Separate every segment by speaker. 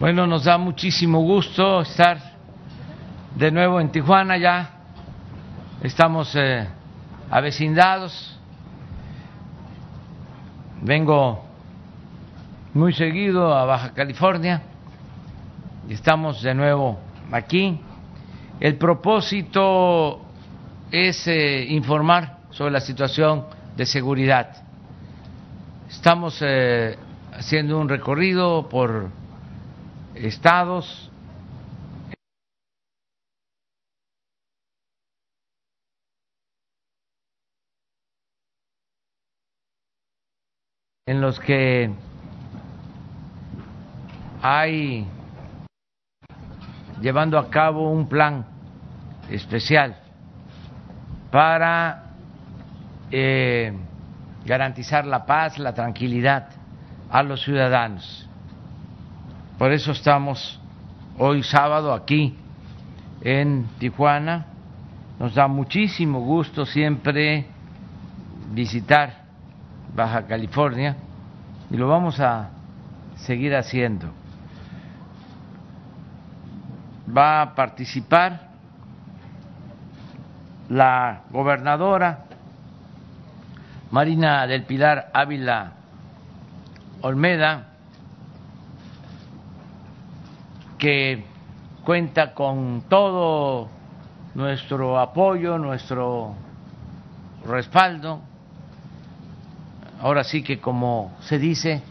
Speaker 1: Bueno, nos da muchísimo gusto estar de nuevo en Tijuana ya. Estamos eh, avecindados. Vengo muy seguido a Baja California y estamos de nuevo aquí. El propósito es eh, informar sobre la situación de seguridad. Estamos eh, haciendo un recorrido por estados. en los que hay llevando a cabo un plan especial para eh, garantizar la paz, la tranquilidad a los ciudadanos. Por eso estamos hoy sábado aquí en Tijuana. Nos da muchísimo gusto siempre visitar Baja California y lo vamos a seguir haciendo. Va a participar la gobernadora Marina del Pilar Ávila Olmeda, que cuenta con todo nuestro apoyo, nuestro respaldo. Ahora sí que como se dice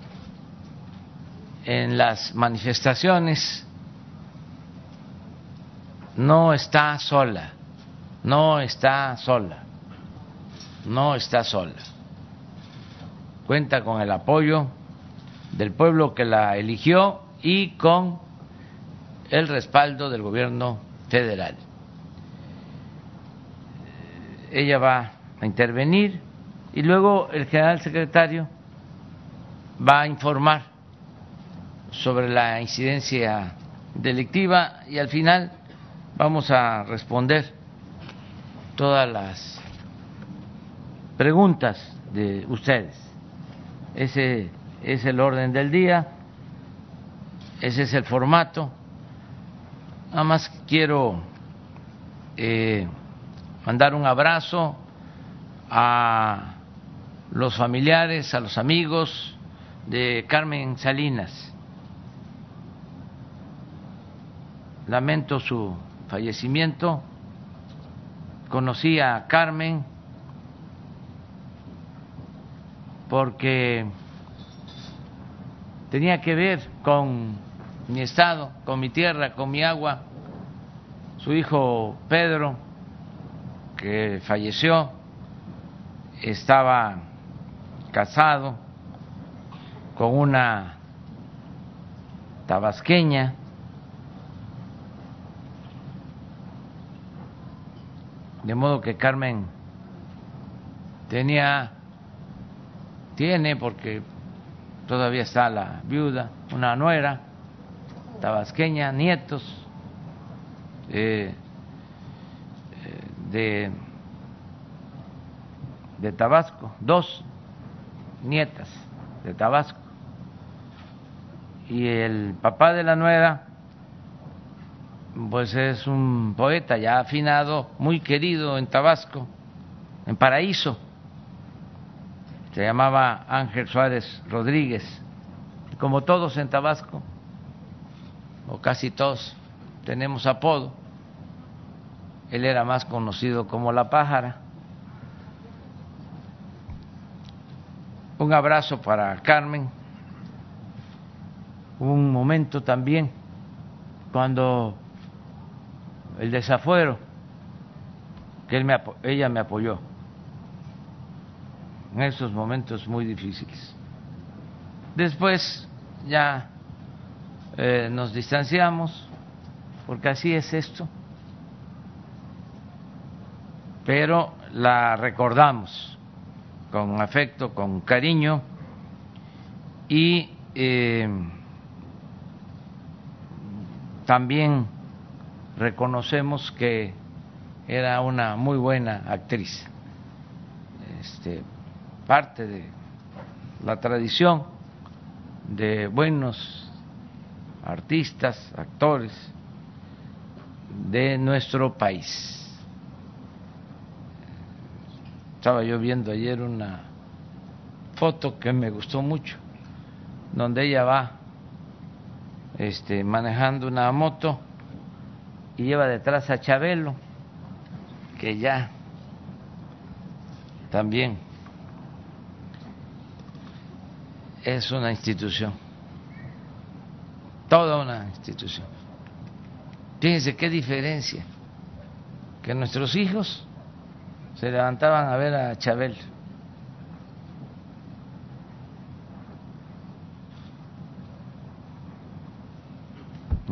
Speaker 1: en las manifestaciones, no está sola, no está sola, no está sola. Cuenta con el apoyo del pueblo que la eligió y con el respaldo del gobierno federal. Ella va a intervenir y luego el general secretario va a informar sobre la incidencia delictiva y al final vamos a responder todas las preguntas de ustedes. Ese es el orden del día, ese es el formato Nada más quiero eh, mandar un abrazo a los familiares, a los amigos de Carmen Salinas. Lamento su fallecimiento. Conocí a Carmen porque tenía que ver con mi estado, con mi tierra, con mi agua. Su hijo Pedro, que falleció, estaba casado con una tabasqueña de modo que Carmen tenía tiene porque todavía está la viuda una nuera tabasqueña, nietos eh, eh, de, de Tabasco, dos nietas de Tabasco. Y el papá de la nuera, pues es un poeta ya afinado, muy querido en Tabasco, en Paraíso. Se llamaba Ángel Suárez Rodríguez. Como todos en Tabasco, o casi todos tenemos apodo. Él era más conocido como la pájara. Un abrazo para Carmen. Un momento también cuando el desafuero, que él me, ella me apoyó en esos momentos muy difíciles. Después ya eh, nos distanciamos, porque así es esto, pero la recordamos con afecto, con cariño y eh, también reconocemos que era una muy buena actriz, este, parte de la tradición de buenos artistas, actores de nuestro país. Estaba yo viendo ayer una foto que me gustó mucho, donde ella va este, manejando una moto y lleva detrás a Chabelo, que ya también es una institución, toda una institución. Fíjense qué diferencia, que nuestros hijos se levantaban a ver a Chabelo.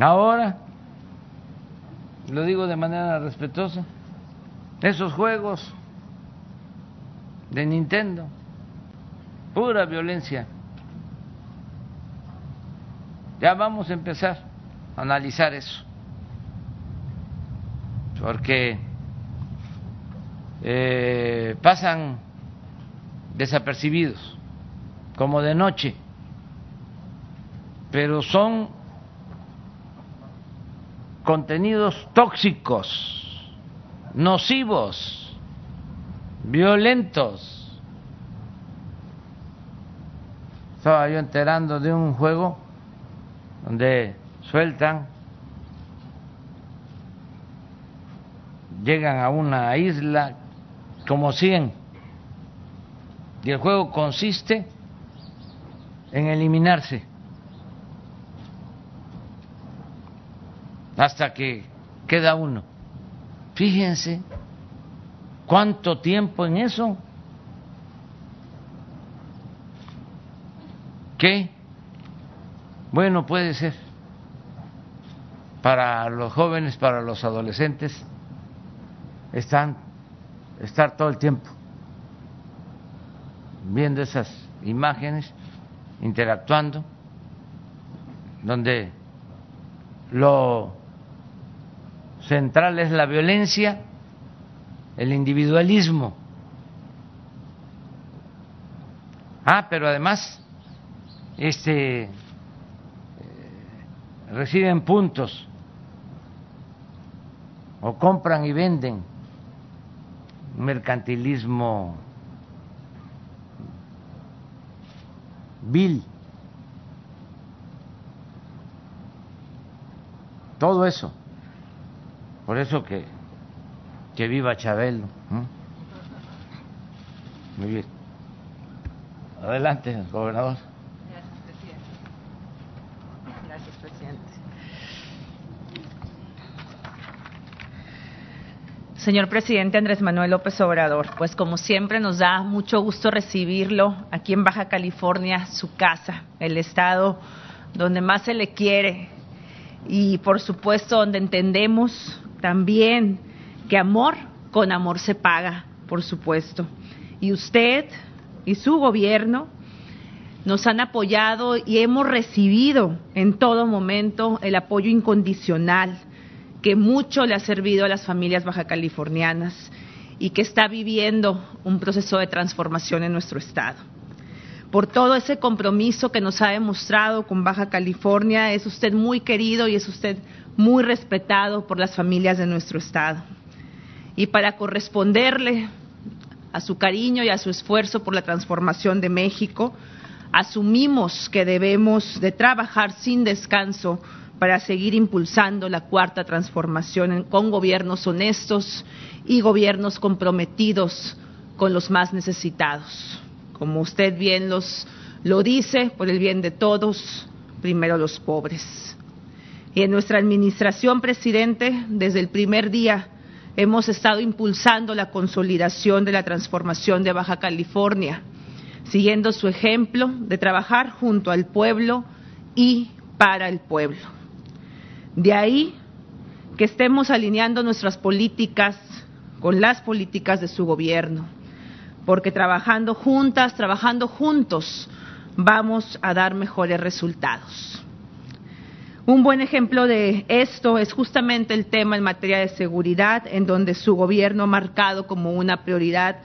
Speaker 1: Ahora lo digo de manera respetuosa, esos juegos de Nintendo, pura violencia. Ya vamos a empezar a analizar eso, porque eh, pasan desapercibidos, como de noche, pero son contenidos tóxicos, nocivos, violentos. Estaba yo enterando de un juego donde sueltan, llegan a una isla como 100 y el juego consiste en eliminarse hasta que queda uno. Fíjense cuánto tiempo en eso. ¿Qué? Bueno, puede ser para los jóvenes, para los adolescentes, están estar todo el tiempo viendo esas imágenes, interactuando, donde lo central es la violencia, el individualismo. Ah, pero además este reciben puntos o compran y venden mercantilismo vil. Todo eso. Por eso que, que viva Chabelo. Muy bien. Adelante, gobernador.
Speaker 2: Gracias, presidente. Gracias, presidente. Señor presidente Andrés Manuel López Obrador, pues como siempre nos da mucho gusto recibirlo aquí en Baja California, su casa, el estado donde más se le quiere y por supuesto donde entendemos también que amor con amor se paga, por supuesto. Y usted y su gobierno nos han apoyado y hemos recibido en todo momento el apoyo incondicional que mucho le ha servido a las familias baja californianas y que está viviendo un proceso de transformación en nuestro estado. Por todo ese compromiso que nos ha demostrado con Baja California, es usted muy querido y es usted muy respetado por las familias de nuestro Estado. Y para corresponderle a su cariño y a su esfuerzo por la transformación de México, asumimos que debemos de trabajar sin descanso para seguir impulsando la cuarta transformación con gobiernos honestos y gobiernos comprometidos con los más necesitados. Como usted bien los, lo dice, por el bien de todos, primero los pobres. Y en nuestra administración, presidente, desde el primer día hemos estado impulsando la consolidación de la transformación de Baja California, siguiendo su ejemplo de trabajar junto al pueblo y para el pueblo. De ahí que estemos alineando nuestras políticas con las políticas de su gobierno, porque trabajando juntas, trabajando juntos, vamos a dar mejores resultados. Un buen ejemplo de esto es justamente el tema en materia de seguridad, en donde su gobierno ha marcado como una prioridad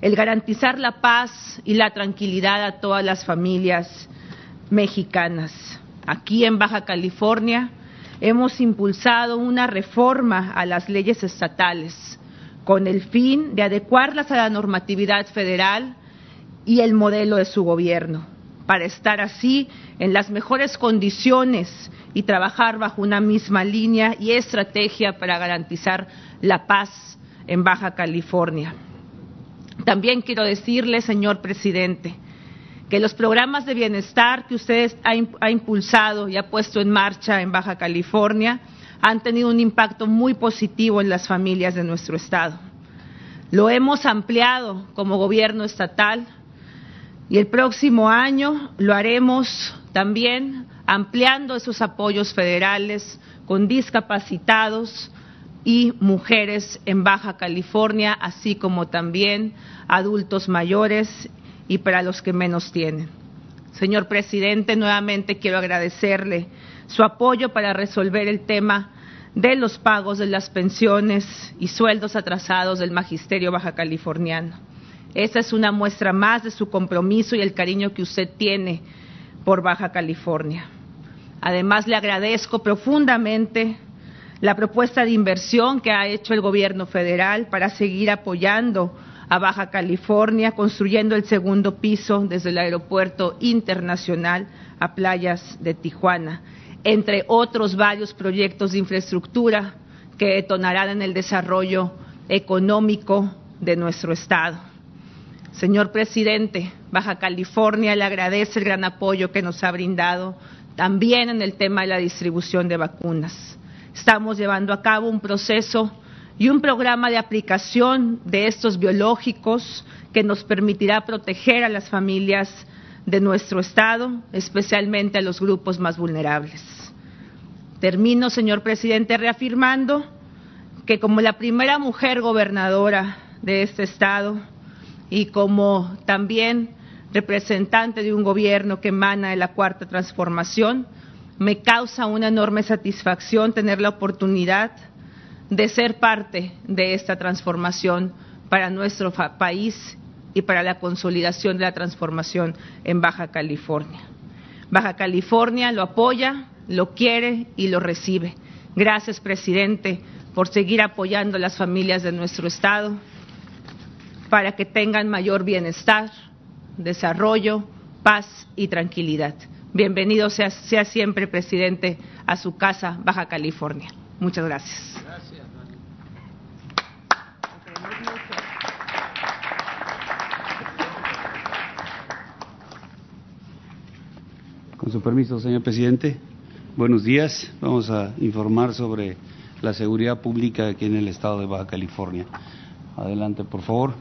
Speaker 2: el garantizar la paz y la tranquilidad a todas las familias mexicanas. Aquí en Baja California hemos impulsado una reforma a las leyes estatales con el fin de adecuarlas a la normatividad federal y el modelo de su gobierno, para estar así en las mejores condiciones y trabajar bajo una misma línea y estrategia para garantizar la paz en Baja California. También quiero decirle, señor presidente, que los programas de bienestar que usted ha, impulsado y ha puesto en marcha en Baja California han tenido un impacto muy positivo en las familias de nuestro Estado. Lo hemos ampliado como gobierno estatal y el próximo año lo haremos también ampliando esos apoyos federales con discapacitados y mujeres en Baja California, así como también adultos mayores y para los que menos tienen. Señor presidente, nuevamente quiero agradecerle su apoyo para resolver el tema de los pagos de las pensiones y sueldos atrasados del magisterio baja californiano. Esa es una muestra más de su compromiso y el cariño que usted tiene por Baja California. Además, le agradezco profundamente la propuesta de inversión que ha hecho el gobierno federal para seguir apoyando a Baja California, construyendo el segundo piso desde el Aeropuerto Internacional a playas de Tijuana, entre otros varios proyectos de infraestructura que detonarán en el desarrollo económico de nuestro Estado. Señor presidente, Baja California le agradece el gran apoyo que nos ha brindado también en el tema de la distribución de vacunas. Estamos llevando a cabo un proceso y un programa de aplicación de estos biológicos que nos permitirá proteger a las familias de nuestro Estado, especialmente a los grupos más vulnerables. Termino, señor presidente, reafirmando que como la primera mujer gobernadora de este Estado y como también representante de un gobierno que emana de la cuarta transformación, me causa una enorme satisfacción tener la oportunidad de ser parte de esta transformación para nuestro país y para la consolidación de la transformación en Baja California. Baja California lo apoya, lo quiere y lo recibe. Gracias, presidente, por seguir apoyando a las familias de nuestro Estado para que tengan mayor bienestar, desarrollo, paz y tranquilidad. Bienvenido sea, siempre, presidente, a su casa, Baja California. Muchas gracias.
Speaker 3: Con su permiso, señor presidente, buenos días. Vamos a informar sobre la seguridad pública aquí en el estado de Baja California. Adelante, por favor.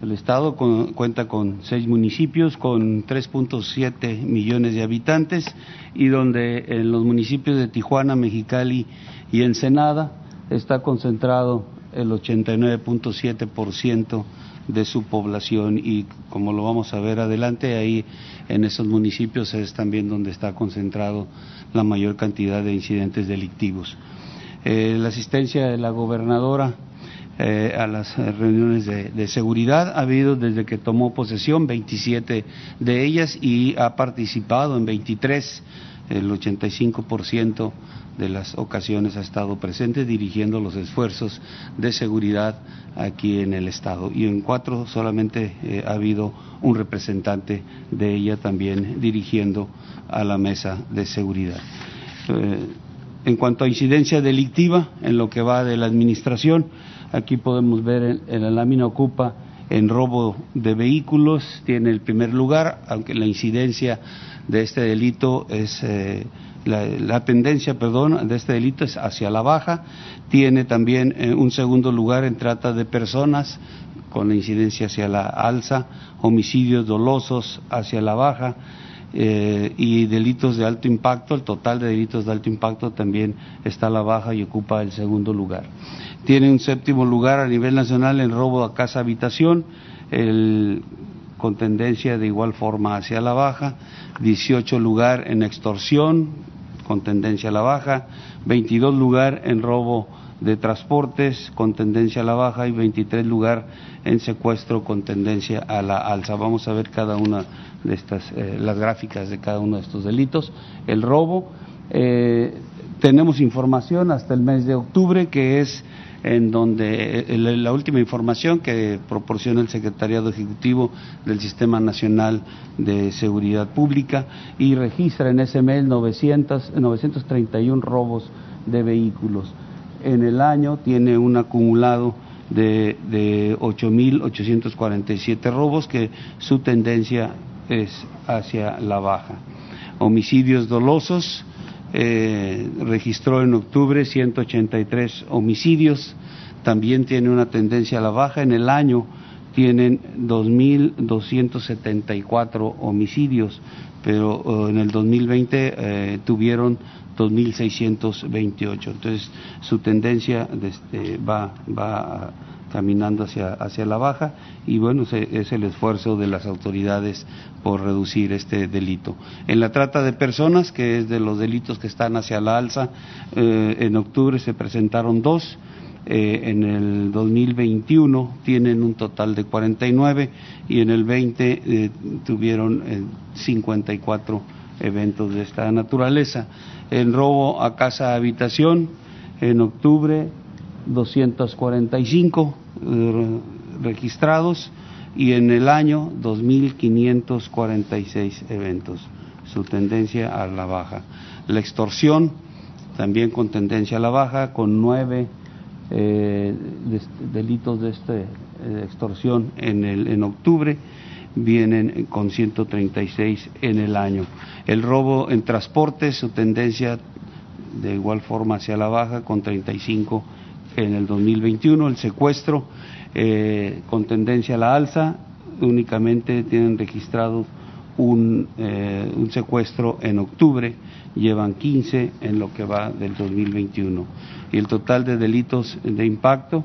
Speaker 3: El estado cuenta con seis municipios con 3.7 millones de habitantes y donde en los municipios de Tijuana, Mexicali y Ensenada está concentrado el 89.7% de su población y como lo vamos a ver adelante, ahí en esos municipios es también donde está concentrado la mayor cantidad de incidentes delictivos. Eh, la asistencia de la gobernadora eh, a las reuniones de, seguridad. Ha habido desde que tomó posesión 27 de ellas y ha participado en 23, el 85% de las ocasiones ha estado presente dirigiendo los esfuerzos de seguridad aquí en el Estado. Y en cuatro solamente eh, ha habido un representante de ella también dirigiendo a la mesa de seguridad. Eh, en cuanto a incidencia delictiva, en lo que va de la administración, Aquí podemos ver en, la lámina ocupa en robo de vehículos, tiene el primer lugar, aunque la incidencia de este delito es, eh, la, tendencia, perdón, de este delito es hacia la baja, tiene también eh, un segundo lugar en trata de personas, con la incidencia hacia la alza, homicidios dolosos hacia la baja, eh, y delitos de alto impacto, el total de delitos de alto impacto también está a la baja y ocupa el segundo lugar. Tiene un séptimo lugar a nivel nacional en robo a casa habitación, el, con tendencia de igual forma hacia la baja, 18 lugar en extorsión, con tendencia a la baja, 22 lugar en robo de transportes con tendencia a la baja y 23 lugar en secuestro con tendencia a la alza. Vamos a ver cada una de estas, eh, las gráficas de cada uno de estos delitos. El robo, eh, tenemos información hasta el mes de octubre que es en donde eh, la última información que proporciona el Secretariado Ejecutivo del Sistema Nacional de Seguridad Pública y registra en ese mes 900, 931 robos de vehículos. En el año tiene un acumulado de, de 8.847 robos que su tendencia es hacia la baja. Homicidios dolosos, eh, registró en octubre 183 homicidios, también tiene una tendencia a la baja. En el año tienen 2.274 homicidios, pero oh, en el 2020 eh, tuvieron 2.628. Entonces, su tendencia este, va, va caminando hacia, hacia la baja y bueno, es el esfuerzo de las autoridades por reducir este delito. En la trata de personas, que es de los delitos que están hacia la alza, eh, en octubre se presentaron dos, eh, en el 2021 tienen un total de 49 y en el 20 eh, tuvieron 54 eventos de esta naturaleza. En robo a casa habitación, en octubre 245 eh, registrados y en el año 2.546 eventos, su tendencia a la baja. La extorsión, también con tendencia a la baja, con nueve eh, delitos de esta extorsión en, el, en octubre, vienen con 136 en el año. El robo en transporte, su tendencia de igual forma hacia la baja, con 35 en el 2021. El secuestro eh, con tendencia a la alza, únicamente tienen registrado un, eh, un, secuestro en octubre, llevan 15 en lo que va del 2021. Y el total de delitos de impacto,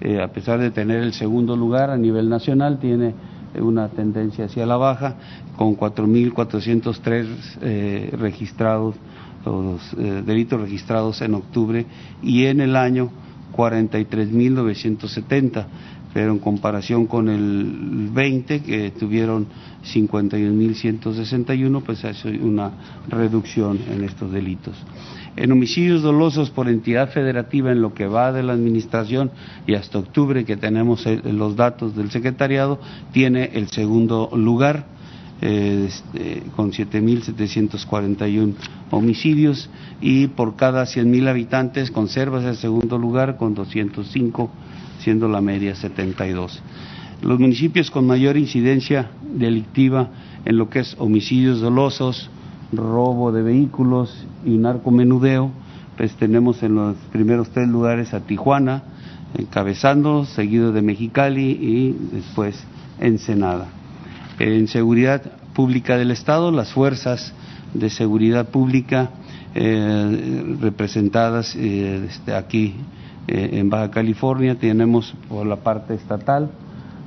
Speaker 3: eh, a pesar de tener el segundo lugar a nivel nacional, tiene una tendencia hacia la baja, con 4.403 registrados, los delitos registrados en octubre, y en el año 43.970, pero en comparación con el 20 que tuvieron 51.161, pues hay una reducción en estos delitos. En homicidios dolosos por entidad federativa en lo que va de la administración y hasta octubre que tenemos los datos del secretariado, tiene el segundo lugar este, con 7.741 homicidios y por cada 100.000 habitantes conserva el segundo lugar con 205, siendo la media 72. Los municipios con mayor incidencia delictiva en lo que es homicidios dolosos, robo de vehículos y narcomenudeo, pues tenemos en los primeros tres lugares a Tijuana, encabezando, seguido de Mexicali y después Ensenada. En seguridad pública del Estado, las fuerzas de seguridad pública eh, representadas eh, este, aquí eh, en Baja California, tenemos por la parte estatal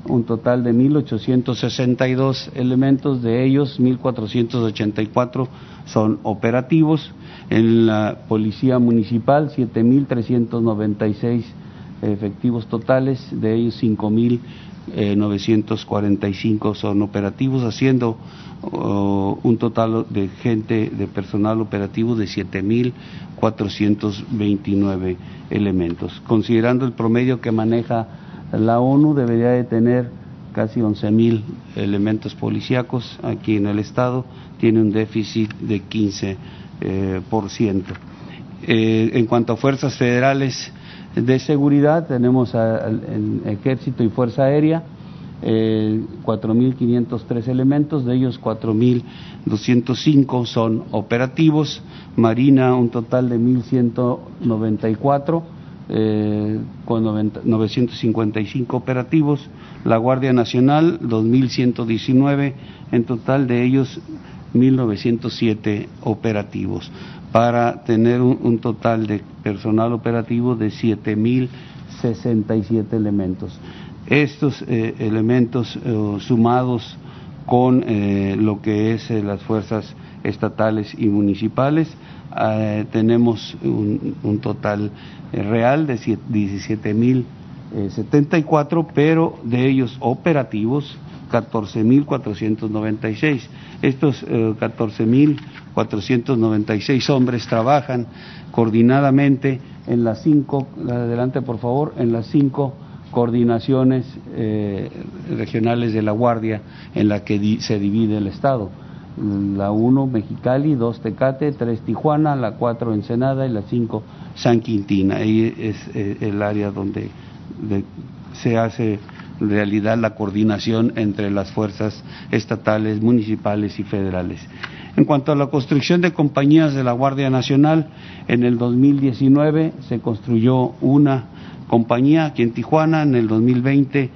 Speaker 3: un total de 1.862 elementos, de ellos 1.484 son operativos, en la Policía Municipal 7.396 efectivos totales, de ellos 5.000 945 eh, son operativos, haciendo oh, un total de gente, de personal operativo de 7.429 elementos. Considerando el promedio que maneja la ONU, debería de tener casi 11.000 elementos policíacos aquí en el Estado, tiene un déficit de 15%. Eh, por ciento. Eh, en cuanto a fuerzas federales, de seguridad, tenemos el Ejército y Fuerza Aérea, eh, 4.503 elementos, de ellos 4.205 son operativos, Marina un total de 1.194, eh, con 955 operativos, la Guardia Nacional 2.119, en total de ellos 1.907 operativos para tener un, total de personal operativo de 7.067 elementos. Estos eh, elementos eh, sumados con eh, lo que es las fuerzas estatales y municipales, tenemos un, un total real de 17.074, pero de ellos operativos 14.496. Estos 14.496 hombres trabajan coordinadamente en las cinco, adelante por favor, en las cinco coordinaciones eh, regionales de la Guardia en la que se divide el Estado. La 1 Mexicali, 2 Tecate, 3 Tijuana, la 4 Ensenada y la 5 San Quintín. Ahí es eh, el área donde se hace realidad la coordinación entre las fuerzas estatales, municipales y federales. En cuanto a la construcción de compañías de la Guardia Nacional, en el 2019 se construyó una compañía aquí en Tijuana, en el 2020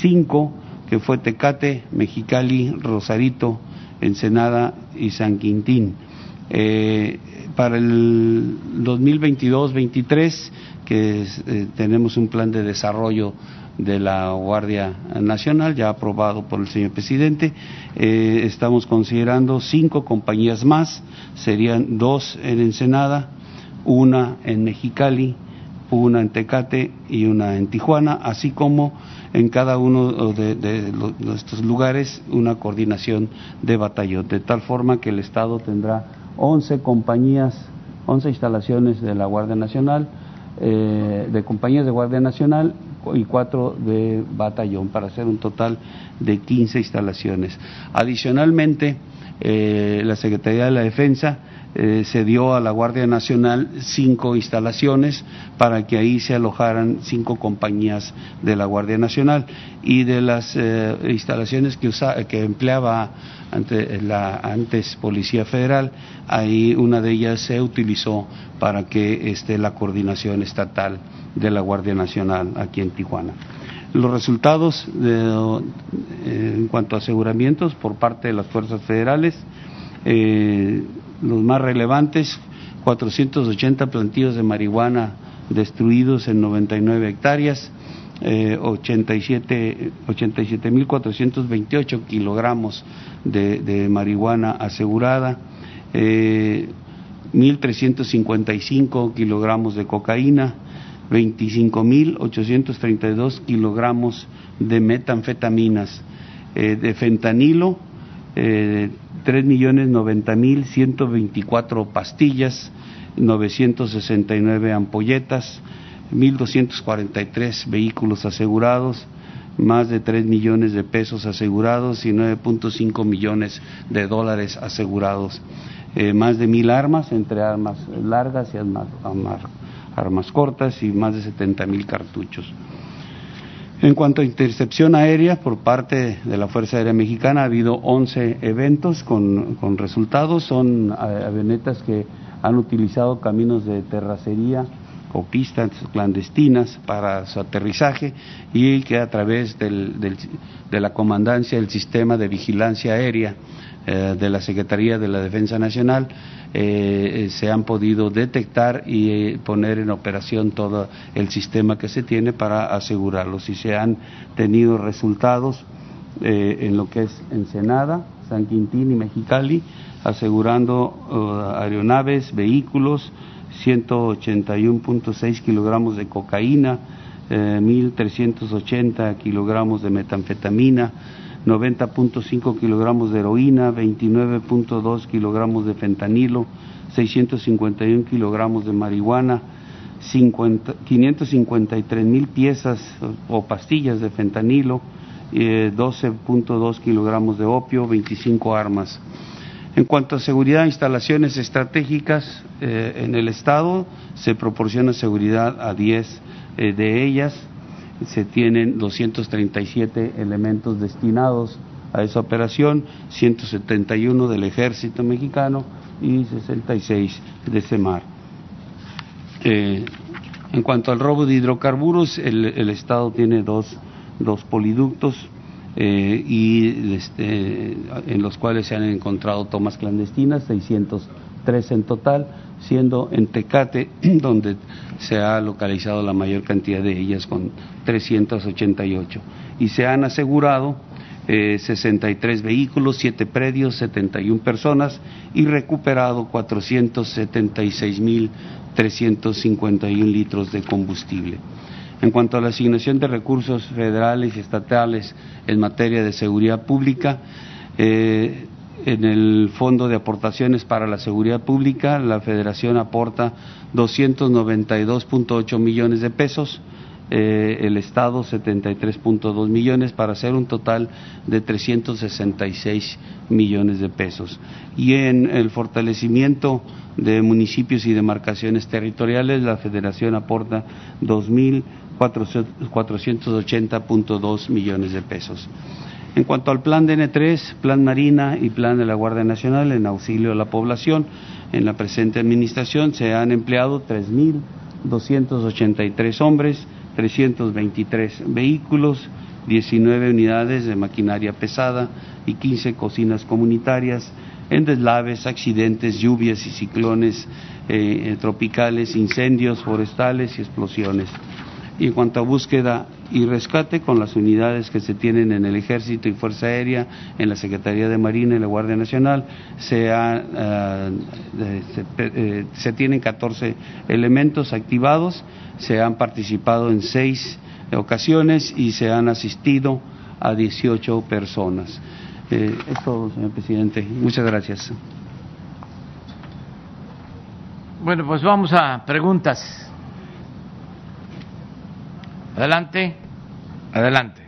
Speaker 3: cinco, que fue Tecate, Mexicali, Rosarito, Ensenada y San Quintín. Eh, para el 2022-23, que eh, tenemos un plan de desarrollo de la Guardia Nacional, ya aprobado por el señor presidente. Eh, estamos considerando cinco compañías más, serían dos en Ensenada, una en Mexicali, una en Tecate y una en Tijuana, así como en cada uno de, estos lugares una coordinación de batallón, de tal forma que el Estado tendrá 11 compañías, 11 instalaciones de la Guardia Nacional, eh, de compañías de Guardia Nacional y cuatro de batallón para hacer un total de 15 instalaciones. Adicionalmente, eh, la Secretaría de la Defensa eh, se dio a la Guardia Nacional cinco instalaciones para que ahí se alojaran cinco compañías de la Guardia Nacional y de las eh, instalaciones que, que empleaba ante la antes Policía Federal, ahí una de ellas se utilizó para que esté la coordinación estatal de la Guardia Nacional aquí en Tijuana. Los resultados de, en cuanto a aseguramientos por parte de las fuerzas federales, eh, los más relevantes, 480 plantíos de marihuana destruidos en 99 hectáreas, eh, 87.428 kilogramos de, marihuana asegurada, eh, 1.355 kilogramos de cocaína, 25.832 kilogramos de metanfetaminas, eh, de fentanilo, eh, 3.090.124 pastillas, 969 ampolletas, 1.243 vehículos asegurados, más de 3 millones de pesos asegurados y 9.5 millones de dólares asegurados. Eh, más de mil armas, entre armas largas y armas, armas cortas, y más de 70 mil cartuchos. En cuanto a intercepción aérea por parte de la Fuerza Aérea Mexicana, ha habido 11 eventos con, resultados. Son avionetas que han utilizado caminos de terracería o pistas clandestinas para su aterrizaje y que a través de la comandancia del sistema de vigilancia aérea eh, de la Secretaría de la Defensa Nacional eh, se han podido detectar y eh, poner en operación todo el sistema que se tiene para asegurarlos y se han tenido resultados en lo que es Ensenada, San Quintín y Mexicali, asegurando aeronaves, vehículos, 181.6 kilogramos de cocaína, 1.380 kilogramos de metanfetamina, 90.5 kilogramos de heroína, 29.2 kilogramos de fentanilo, 651 kilogramos de marihuana, 553 mil piezas o pastillas de fentanilo, 12.2 eh, kilogramos de opio, 25 armas. En cuanto a seguridad, instalaciones estratégicas eh, en el Estado, se proporciona seguridad a 10 eh, de ellas se tienen 237 elementos destinados a esa operación, 171 del ejército mexicano y 66 de CEMAR. Eh, en cuanto al robo de hidrocarburos, el, Estado tiene dos, dos poliductos eh, y este, en los cuales se han encontrado tomas clandestinas, 603 en total, siendo en Tecate donde se ha localizado la mayor cantidad de ellas con 388 y se han asegurado eh, 63 vehículos, 7 predios, 71 personas y recuperado 476.351 litros de combustible. En cuanto a la asignación de recursos federales y estatales en materia de seguridad pública, eh, en el Fondo de Aportaciones para la Seguridad Pública, la Federación aporta 292.8 millones de pesos, eh, el Estado 73.2 millones para hacer un total de 366 millones de pesos. Y en el fortalecimiento de municipios y demarcaciones territoriales, la Federación aporta 2.480.2 millones de pesos. En cuanto al plan DN3, plan Marina y plan de la Guardia Nacional en auxilio a la población, en la presente administración se han empleado 3.283 hombres, 323 vehículos, 19 unidades de maquinaria pesada y 15 cocinas comunitarias en deslaves, accidentes, lluvias y ciclones eh, tropicales, incendios forestales y explosiones. Y en cuanto a búsqueda y rescate, con las unidades que se tienen en el Ejército y Fuerza Aérea, en la Secretaría de Marina y la Guardia Nacional, se, ha, se, eh, se tienen 14 elementos activados se han participado en seis ocasiones y se han asistido a 18 personas. Eh, es todo, señor presidente. Muchas gracias.
Speaker 1: Bueno, pues vamos a preguntas. Adelante, adelante.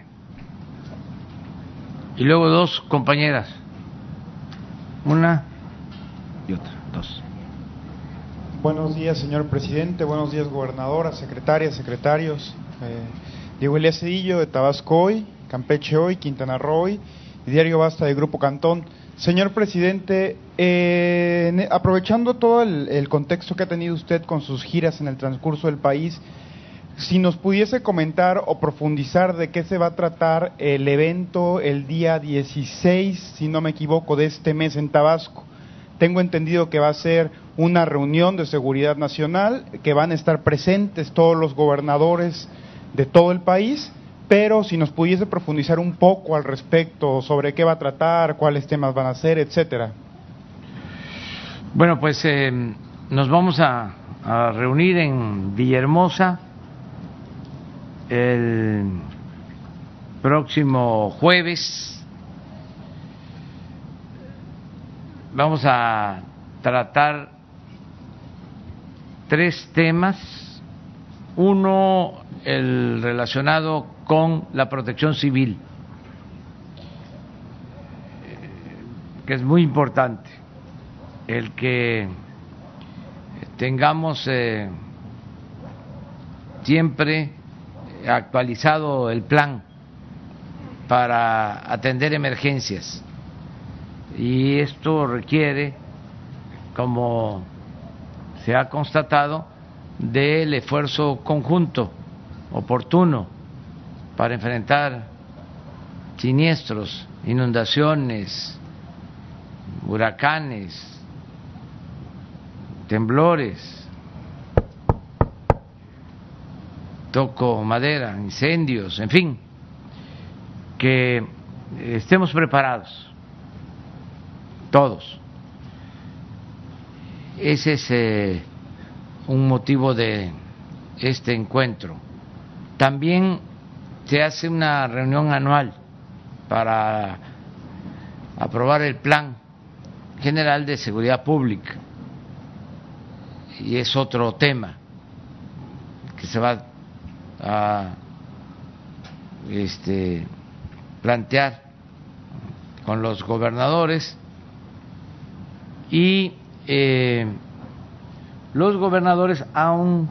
Speaker 1: Y luego dos compañeras. Una y otra, dos.
Speaker 4: Buenos días, señor presidente. Buenos días, gobernadora, secretarias, secretarios. Eh, Diego Elías Cedillo, de Tabasco Hoy, Campeche Hoy, Quintana Roo y Diario Basta de Grupo Cantón. Señor presidente, eh, aprovechando todo el, el contexto que ha tenido usted con sus giras en el transcurso del país, si nos pudiese comentar o profundizar de qué se va a tratar el evento el día 16, si no me equivoco, de este mes en Tabasco. Tengo entendido que va a ser una reunión de seguridad nacional, que van a estar presentes todos los gobernadores de todo el país, pero si nos pudiese profundizar un poco al respecto sobre qué va a tratar, cuáles temas van a ser, etcétera.
Speaker 1: Bueno, pues eh, nos vamos a, a reunir en Villahermosa el próximo jueves vamos a tratar tres temas. Uno, el relacionado con la protección civil, que es muy importante, el que tengamos eh, siempre actualizado el plan para atender emergencias. Y esto requiere, como se ha constatado, del esfuerzo conjunto, oportuno, para enfrentar siniestros, inundaciones, huracanes, temblores, toco madera, incendios, en fin, que estemos preparados todos. Ese es eh, un motivo de este encuentro. También se hace una reunión anual para aprobar el Plan General de Seguridad Pública y es otro tema que se va a este, plantear con los gobernadores. Y eh, los gobernadores, aun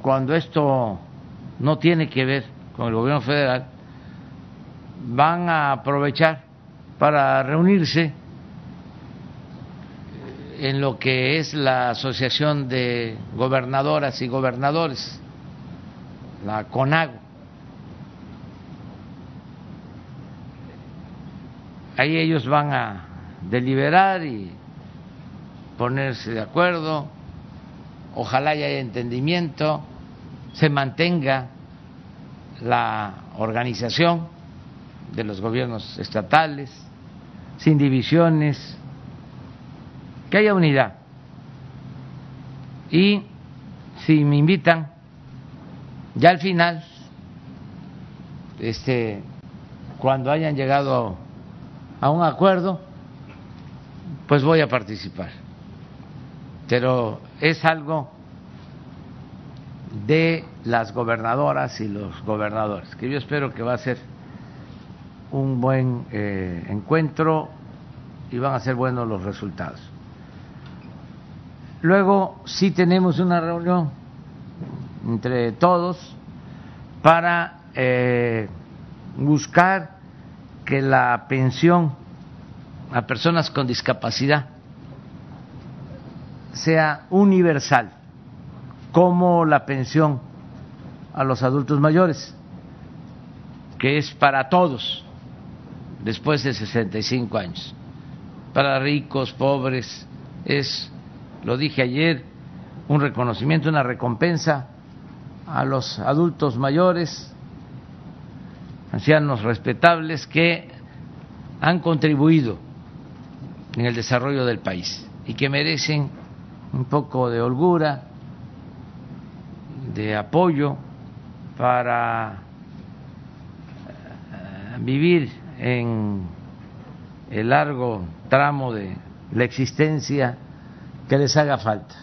Speaker 1: cuando esto no tiene que ver con el gobierno federal, van a aprovechar para reunirse en lo que es la Asociación de Gobernadoras y Gobernadores, la CONAGO, ahí ellos van a deliberar y ponerse de acuerdo, ojalá haya entendimiento, se mantenga la organización de los gobiernos estatales, sin divisiones, que haya unidad. Y si me invitan, ya al final, este, cuando hayan llegado a un acuerdo, pues voy a participar. Pero es algo de las gobernadoras y los gobernadores, que yo espero que va a ser un buen eh, encuentro y van a ser buenos los resultados. Luego sí tenemos una reunión entre todos para eh, buscar que la pensión a personas con discapacidad sea universal, como la pensión a los adultos mayores, que es para todos después de 65 años, para ricos, pobres, es, lo dije ayer, un reconocimiento, una recompensa a los adultos mayores, ancianos respetables que han contribuido en el desarrollo del país y que merecen un poco de holgura, de apoyo para eh, vivir en el largo tramo de la existencia que les haga falta.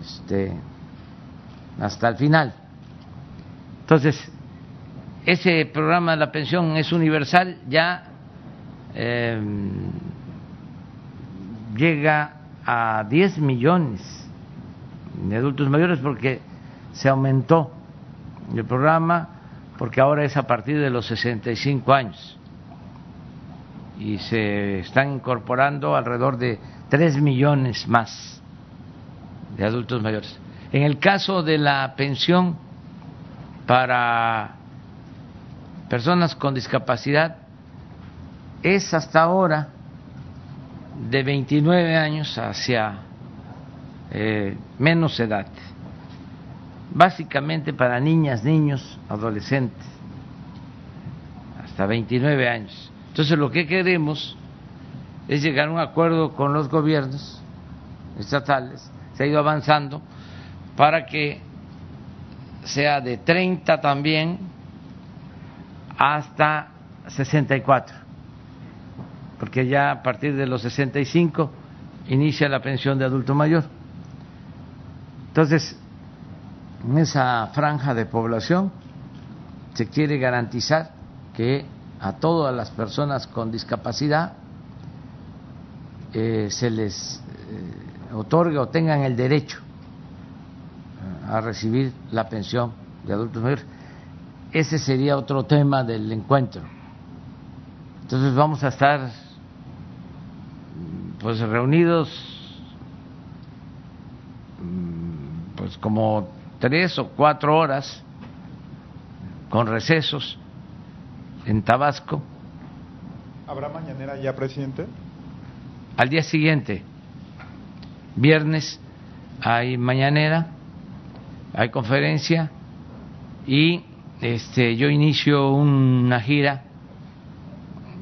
Speaker 1: Este, hasta el final. Entonces, ese programa de la pensión es universal, ya eh, llega a 10 millones de adultos mayores porque se aumentó el programa, porque ahora es a partir de los 65 años y se están incorporando alrededor de 3 millones más de adultos mayores. En el caso de la pensión para personas con discapacidad, es hasta ahora de 29 años hacia eh, menos edad, básicamente para niñas, niños, adolescentes, hasta 29 años. Entonces lo que queremos es llegar a un acuerdo con los gobiernos estatales, se ha ido avanzando, para que sea de 30 también hasta 64, porque ya a partir de los 65 inicia la pensión de adulto mayor. Entonces, en esa franja de población se quiere garantizar que a todas las personas con discapacidad eh, se les eh, otorgue o tengan el derecho a recibir la pensión de adultos mayores. Ese sería otro tema del encuentro. Entonces vamos a estar pues reunidos pues como tres o cuatro horas con recesos en Tabasco.
Speaker 4: ¿Habrá mañanera ya, presidente?
Speaker 1: Al día siguiente, viernes, hay mañanera hay conferencia y este, yo inicio una gira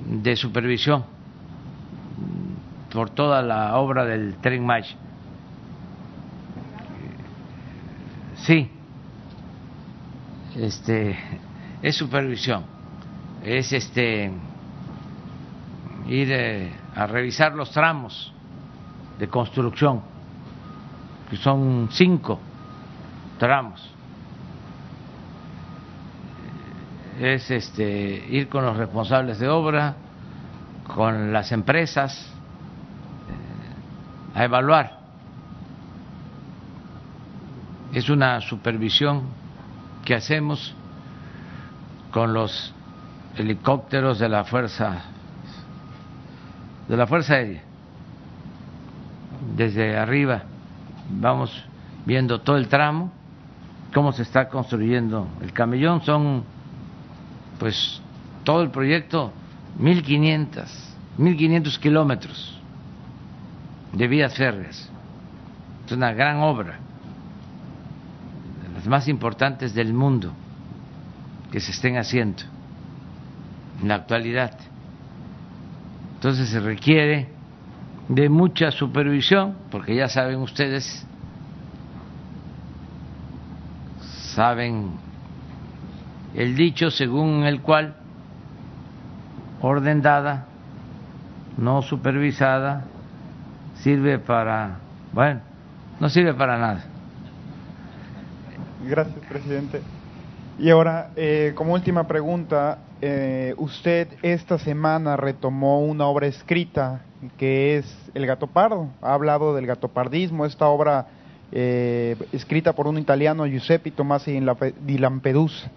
Speaker 1: de supervisión por toda la obra del Tren Maya. Sí, este, es supervisión, es este ir eh, a revisar los tramos de construcción, que son cinco tramos. Es este ir con los responsables de obra, con las empresas, a evaluar. Es una supervisión que hacemos con los helicópteros de la fuerza de la fuerza aérea desde arriba vamos viendo todo el tramo cómo se está construyendo el camellón. Son, pues, todo el proyecto 1.500, 1.500 kilómetros de vías férreas. Es una gran obra, de las más importantes del mundo que se estén haciendo en la actualidad. Entonces se requiere de mucha supervisión, porque ya saben ustedes, saben el dicho según el cual orden dada, no supervisada, sirve para, bueno, no sirve para nada.
Speaker 4: Gracias, presidente. Y ahora, eh, como última pregunta, eh, usted esta semana retomó una obra escrita que es El Gato Pardo. Ha hablado del gatopardismo, esta obra eh, escrita por un italiano, Giuseppe Tomasi di Lampedusa.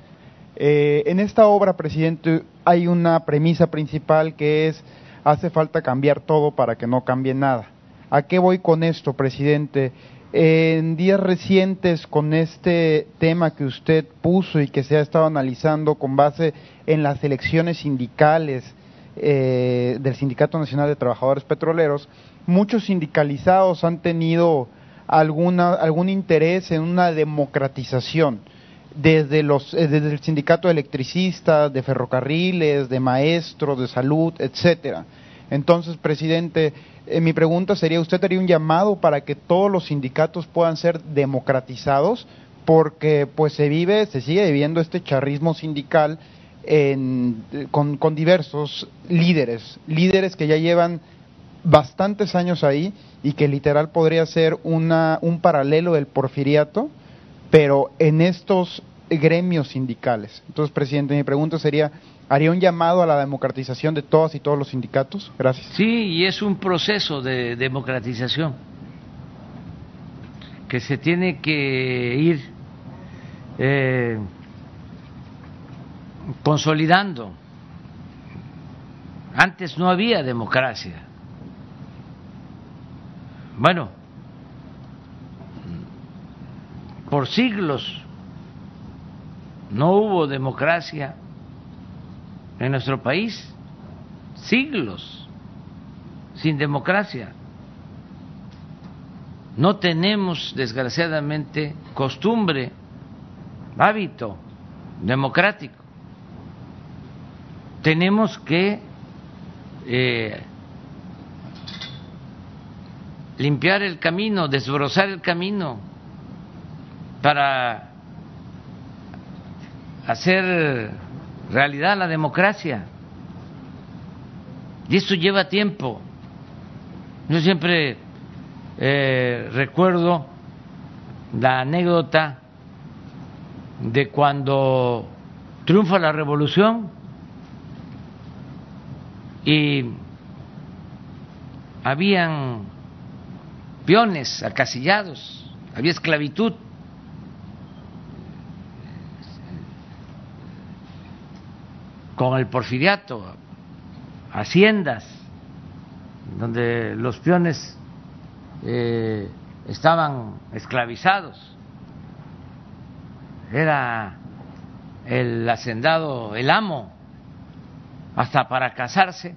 Speaker 4: Eh, en esta obra, presidente, hay una premisa principal que es hace falta cambiar todo para que no cambie nada. ¿A qué voy con esto, presidente? En días recientes, con este tema que usted puso y que se ha estado analizando con base en las elecciones sindicales eh, del Sindicato Nacional de Trabajadores Petroleros, muchos sindicalizados han tenido alguna, algún interés en una democratización desde, los, eh, desde el sindicato de electricistas, de ferrocarriles, de maestros, de salud, etcétera. Entonces, presidente, eh, mi pregunta sería, ¿usted haría un llamado para que todos los sindicatos puedan ser democratizados? Porque pues se vive, se sigue viviendo este charrismo sindical con, con diversos líderes, líderes que ya llevan bastantes años ahí y que literal podría ser una, un paralelo del porfiriato, pero en estos gremios sindicales. Entonces, presidente, mi pregunta sería, ¿haría un llamado a la democratización de todas y todos los sindicatos? Gracias.
Speaker 1: Sí, y es un proceso de democratización que se tiene que ir eh, consolidando. Antes no había democracia. Bueno, por siglos no hubo democracia en nuestro país, siglos sin democracia. No tenemos, desgraciadamente, costumbre, hábito democrático. Tenemos que eh, limpiar el camino, desbrozar el camino para hacer realidad la democracia. Y esto lleva tiempo. Yo siempre eh, recuerdo la anécdota de cuando triunfa la revolución y habían peones acasillados, había esclavitud con el porfiriato, haciendas, donde los peones eh, estaban esclavizados. Era el hacendado el amo, hasta para casarse,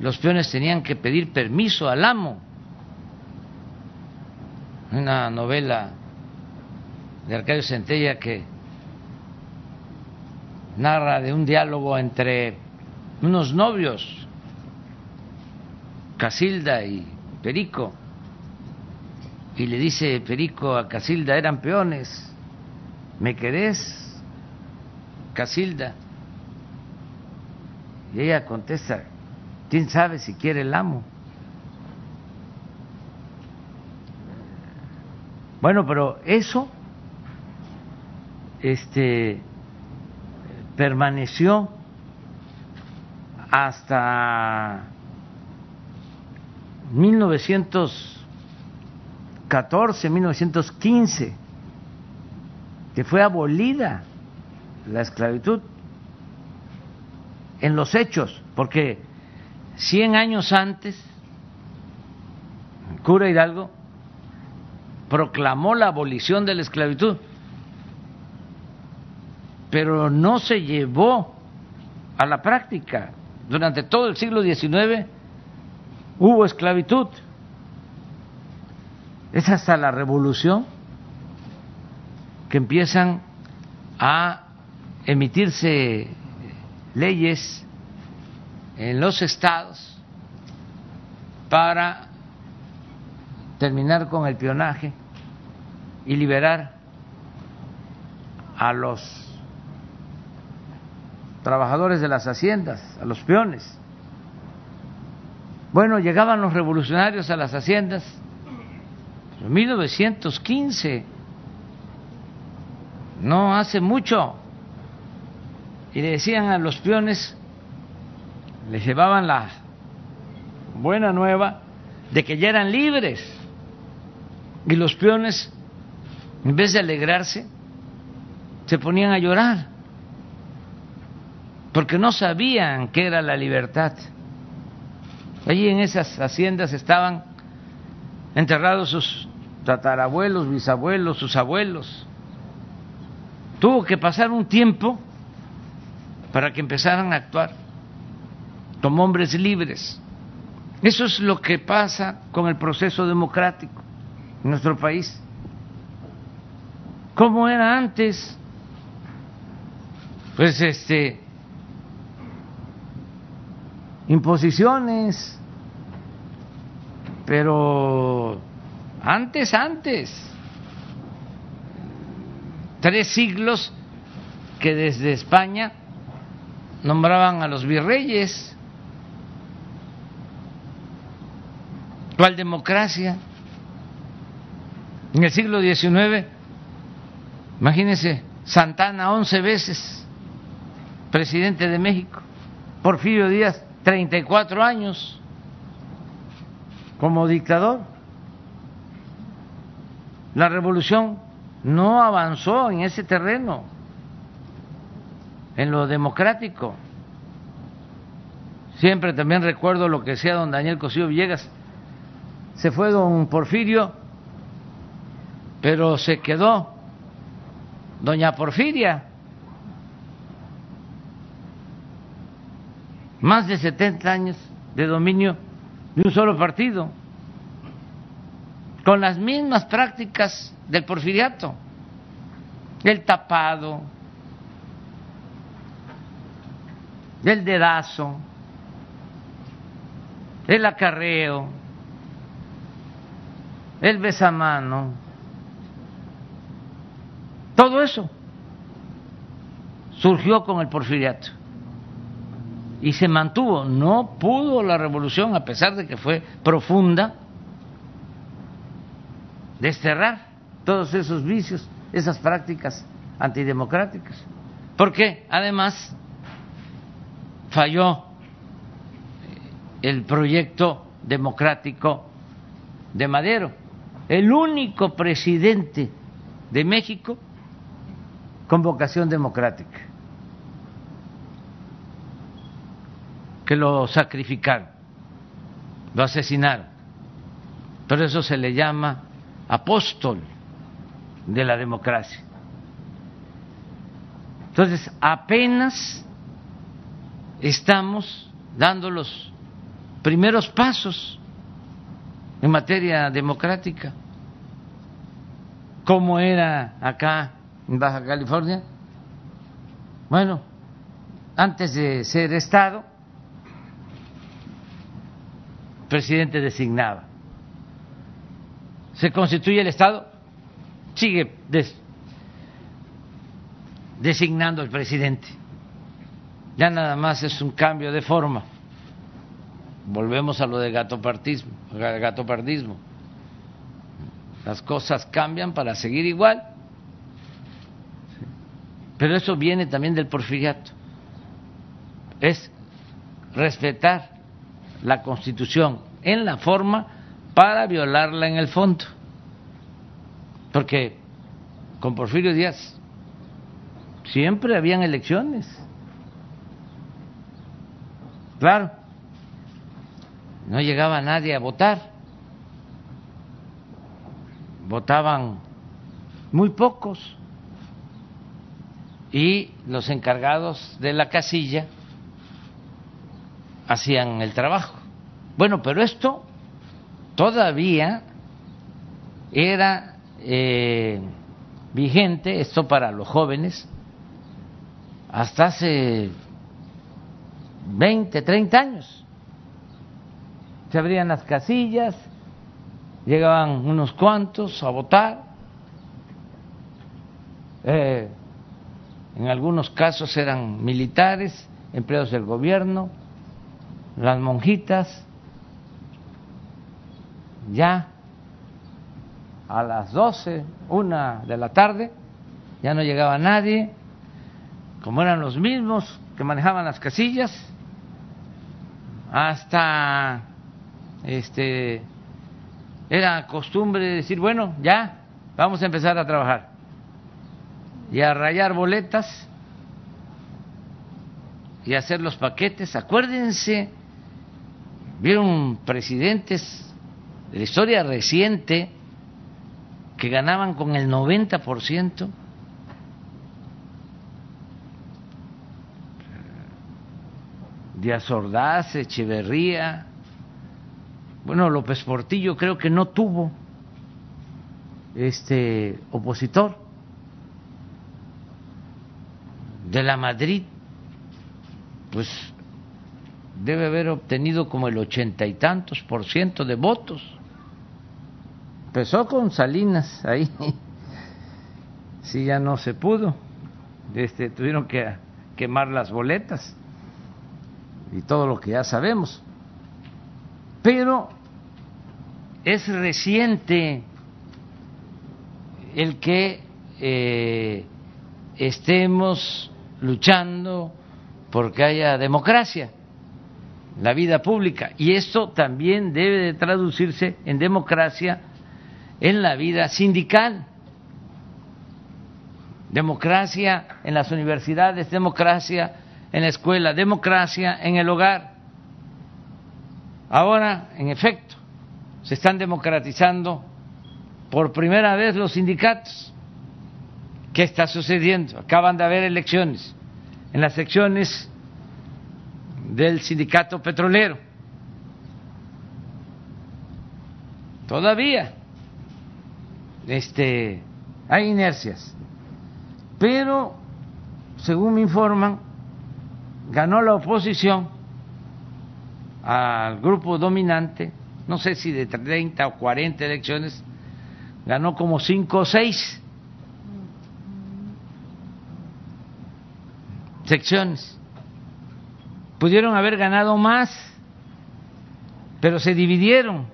Speaker 1: los peones tenían que pedir permiso al amo. Una novela de Arcadio Centella que narra de un diálogo entre unos novios, Casilda y Perico, y le dice Perico a Casilda, eran peones, ¿me querés, Casilda? Y ella contesta, ¿quién sabe si quiere el amo? Bueno, pero eso, este, permaneció hasta 1914, 1915, que fue abolida la esclavitud en los hechos, porque 100 años antes, cura Hidalgo proclamó la abolición de la esclavitud pero no se llevó a la práctica. durante todo el siglo XIX hubo esclavitud. Es hasta la revolución que empiezan a emitirse leyes en los estados para terminar con el pionaje y liberar a los trabajadores de las haciendas, a los peones. Bueno, llegaban los revolucionarios a las haciendas en 1915, no hace mucho, y le decían a los peones, les llevaban la buena nueva de que ya eran libres. Y los peones, en vez de alegrarse, se ponían a llorar, porque no sabían qué era la libertad. Allí en esas haciendas estaban enterrados sus tatarabuelos, bisabuelos, sus abuelos. Tuvo que pasar un tiempo para que empezaran a actuar como hombres libres. Eso es lo que pasa con el proceso democrático en nuestro país. ¿Cómo era antes? Pues este imposiciones, pero antes, antes, tres siglos que desde España nombraban a los virreyes. ¿Cuál democracia? En el siglo XIX, imagínense, Santana once veces presidente de México, Porfirio Díaz 34 años como dictador. La revolución no avanzó en ese terreno, en lo democrático. Siempre también recuerdo lo que decía don Daniel Cosío Villegas. Se fue don Porfirio, pero se quedó doña Porfiria. Más de 70 años de dominio de un solo partido, con las mismas prácticas del porfiriato, el tapado, el dedazo, el acarreo, el besamano, todo eso surgió con el porfiriato y se mantuvo. No pudo la revolución, a pesar de que fue profunda, desterrar todos esos vicios, esas prácticas antidemocráticas. Porque además falló el proyecto democrático de Madero, el único presidente de México con vocación democrática. que lo sacrificaron, lo asesinaron. Pero eso se le llama apóstol de la democracia. Entonces, apenas estamos dando los primeros pasos en materia democrática. ¿Cómo era acá en Baja California? Bueno, antes de ser Estado, presidente designaba. Se constituye el Estado, sigue designando el presidente. Ya nada más es un cambio de forma. Volvemos a lo de gatopardismo, gatopardismo. Las cosas cambian para seguir igual. Pero eso viene también del porfiriato. Es respetar la Constitución en la forma para violarla en el fondo. Porque con Porfirio Díaz siempre habían elecciones. Claro, no llegaba nadie a votar. Votaban muy pocos. Y los encargados de la casilla hacían el trabajo. Bueno, pero esto todavía era eh, vigente, esto para los jóvenes, hasta hace 20, 30 años. Se abrían las casillas, llegaban unos cuantos a votar. Eh, en algunos casos eran militares, empleados del gobierno, las monjitas. Ya a las 12, una de la tarde, ya no llegaba nadie, como eran los mismos que manejaban las casillas, hasta este era costumbre decir, bueno, ya, vamos a empezar a trabajar y a rayar boletas y hacer los paquetes. Acuérdense, vieron presidentes de la historia reciente que ganaban con el 90%. Díaz Ordaz, Echeverría, bueno, López Portillo creo que no tuvo este opositor de la Madrid, pues debe haber obtenido como el ochenta y tantos por ciento de votos. Empezó con Salinas ahí, sí ya no se pudo, este, tuvieron que quemar las boletas y todo lo que ya sabemos. Pero es reciente el que eh, estemos luchando porque haya democracia la vida pública. Y esto también debe de traducirse en democracia en la vida sindical. Democracia en las universidades democracia en la escuela democracia en el hogar. Ahora, en efecto, se están democratizando por primera vez los sindicatos. ¿Qué está sucediendo? Acaban de haber elecciones en las secciones del sindicato petrolero. Todavía este, hay inercias, pero según me informan, ganó la oposición al grupo dominante, no sé si de 30 o 40 elecciones, ganó como 5 o 6 secciones. Pudieron haber ganado más, pero se dividieron.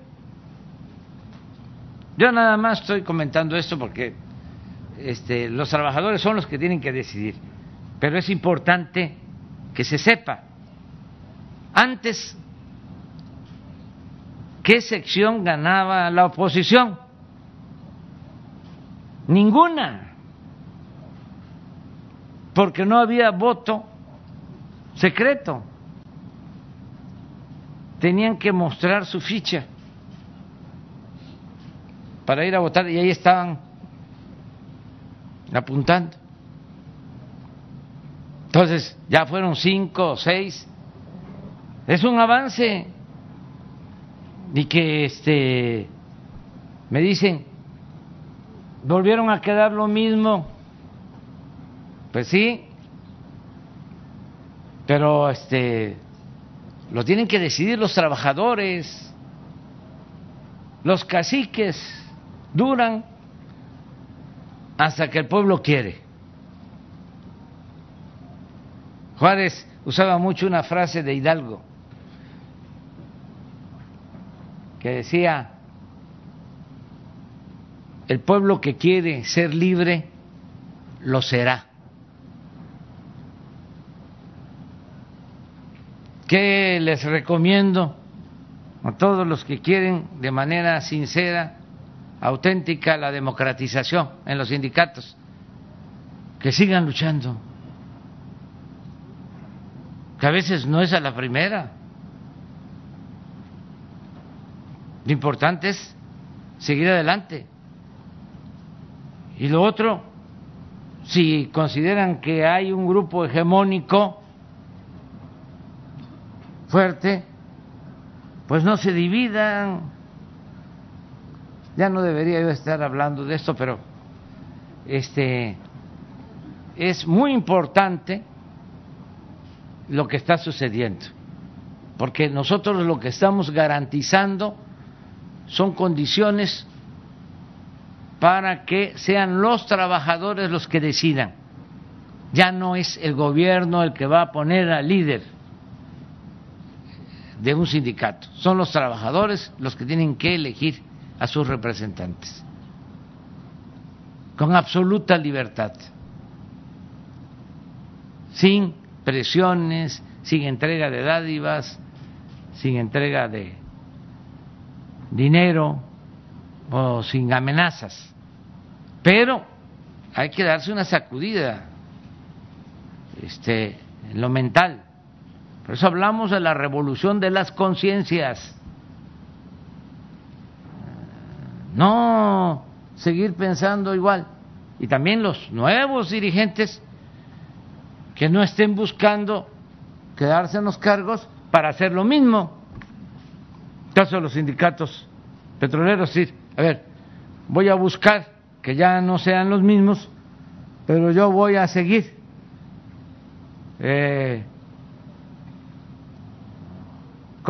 Speaker 1: Yo nada más estoy comentando esto porque este, los trabajadores son los que tienen que decidir, pero es importante que se sepa. Antes ¿Qué sección ganaba la oposición? Ninguna, porque no había voto secreto. Tenían que mostrar su ficha para ir a votar y ahí estaban apuntando. Entonces, ya fueron cinco o seis. Es un avance y que este me dicen volvieron a quedar lo mismo pues sí. Pero este lo tienen que decidir los trabajadores. Los caciques duran hasta que el pueblo quiere. Juárez usaba mucho una frase de Hidalgo que decía, el pueblo que quiere ser libre, lo será. ¿Qué les recomiendo a todos los que quieren de manera sincera, auténtica, la democratización en los sindicatos? Que sigan luchando, que a veces no es a la primera. Lo importante es seguir adelante. Y lo otro, si consideran que hay un grupo hegemónico fuerte, pues no se dividan. Ya no debería yo estar hablando de esto, pero este es muy importante lo que está sucediendo, porque nosotros lo que estamos garantizando son condiciones para que sean los trabajadores los que decidan. Ya no es el gobierno el que va a poner al líder de un sindicato, son los trabajadores los que tienen que elegir a sus representantes, con absoluta libertad, sin presiones, sin entrega de dádivas, sin entrega de dinero o sin amenazas. Pero hay que darse una sacudida este, en lo mental. Por eso hablamos de la revolución de las conciencias. No seguir pensando igual. Y también los nuevos dirigentes que no estén buscando quedarse en los cargos para hacer lo mismo. caso de los sindicatos petroleros, sí, a ver, voy a buscar que ya no sean los mismos, pero yo voy a seguir eh,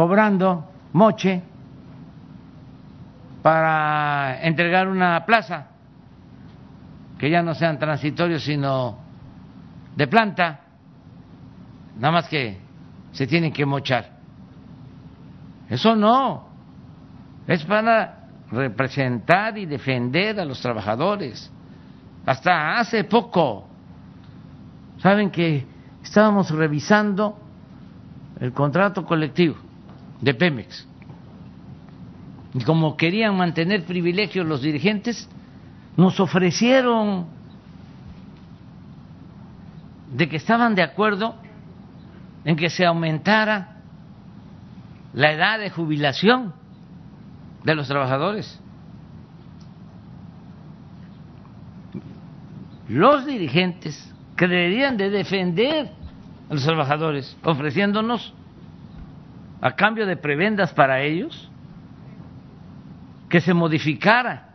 Speaker 1: cobrando moche para entregar una plaza, que ya no sean transitorios, sino de planta, nada más que se tienen que mochar. Eso no, es para representar y defender a los trabajadores. Hasta hace poco, saben que estábamos revisando el contrato colectivo de Pemex. Y como querían mantener privilegios los dirigentes, nos ofrecieron de que estaban de acuerdo en que se aumentara la edad de jubilación de los trabajadores. Los dirigentes que deberían de defender a los trabajadores, ofreciéndonos a cambio de prebendas para ellos que se modificara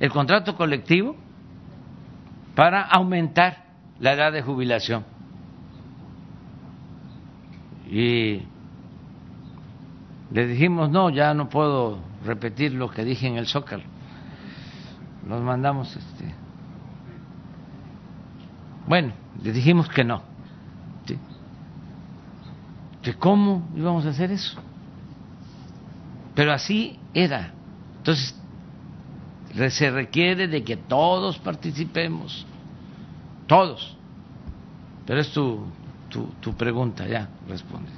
Speaker 1: el contrato colectivo para aumentar la edad de jubilación. Y le dijimos, no, ya no puedo repetir lo que dije en el Zócalo. Los mandamos, este. Bueno, le dijimos que no. ¿Que cómo íbamos a hacer eso? Pero así era. Entonces, se requiere de que todos participemos, todos. Pero es tu, tu, tu pregunta, ya responde.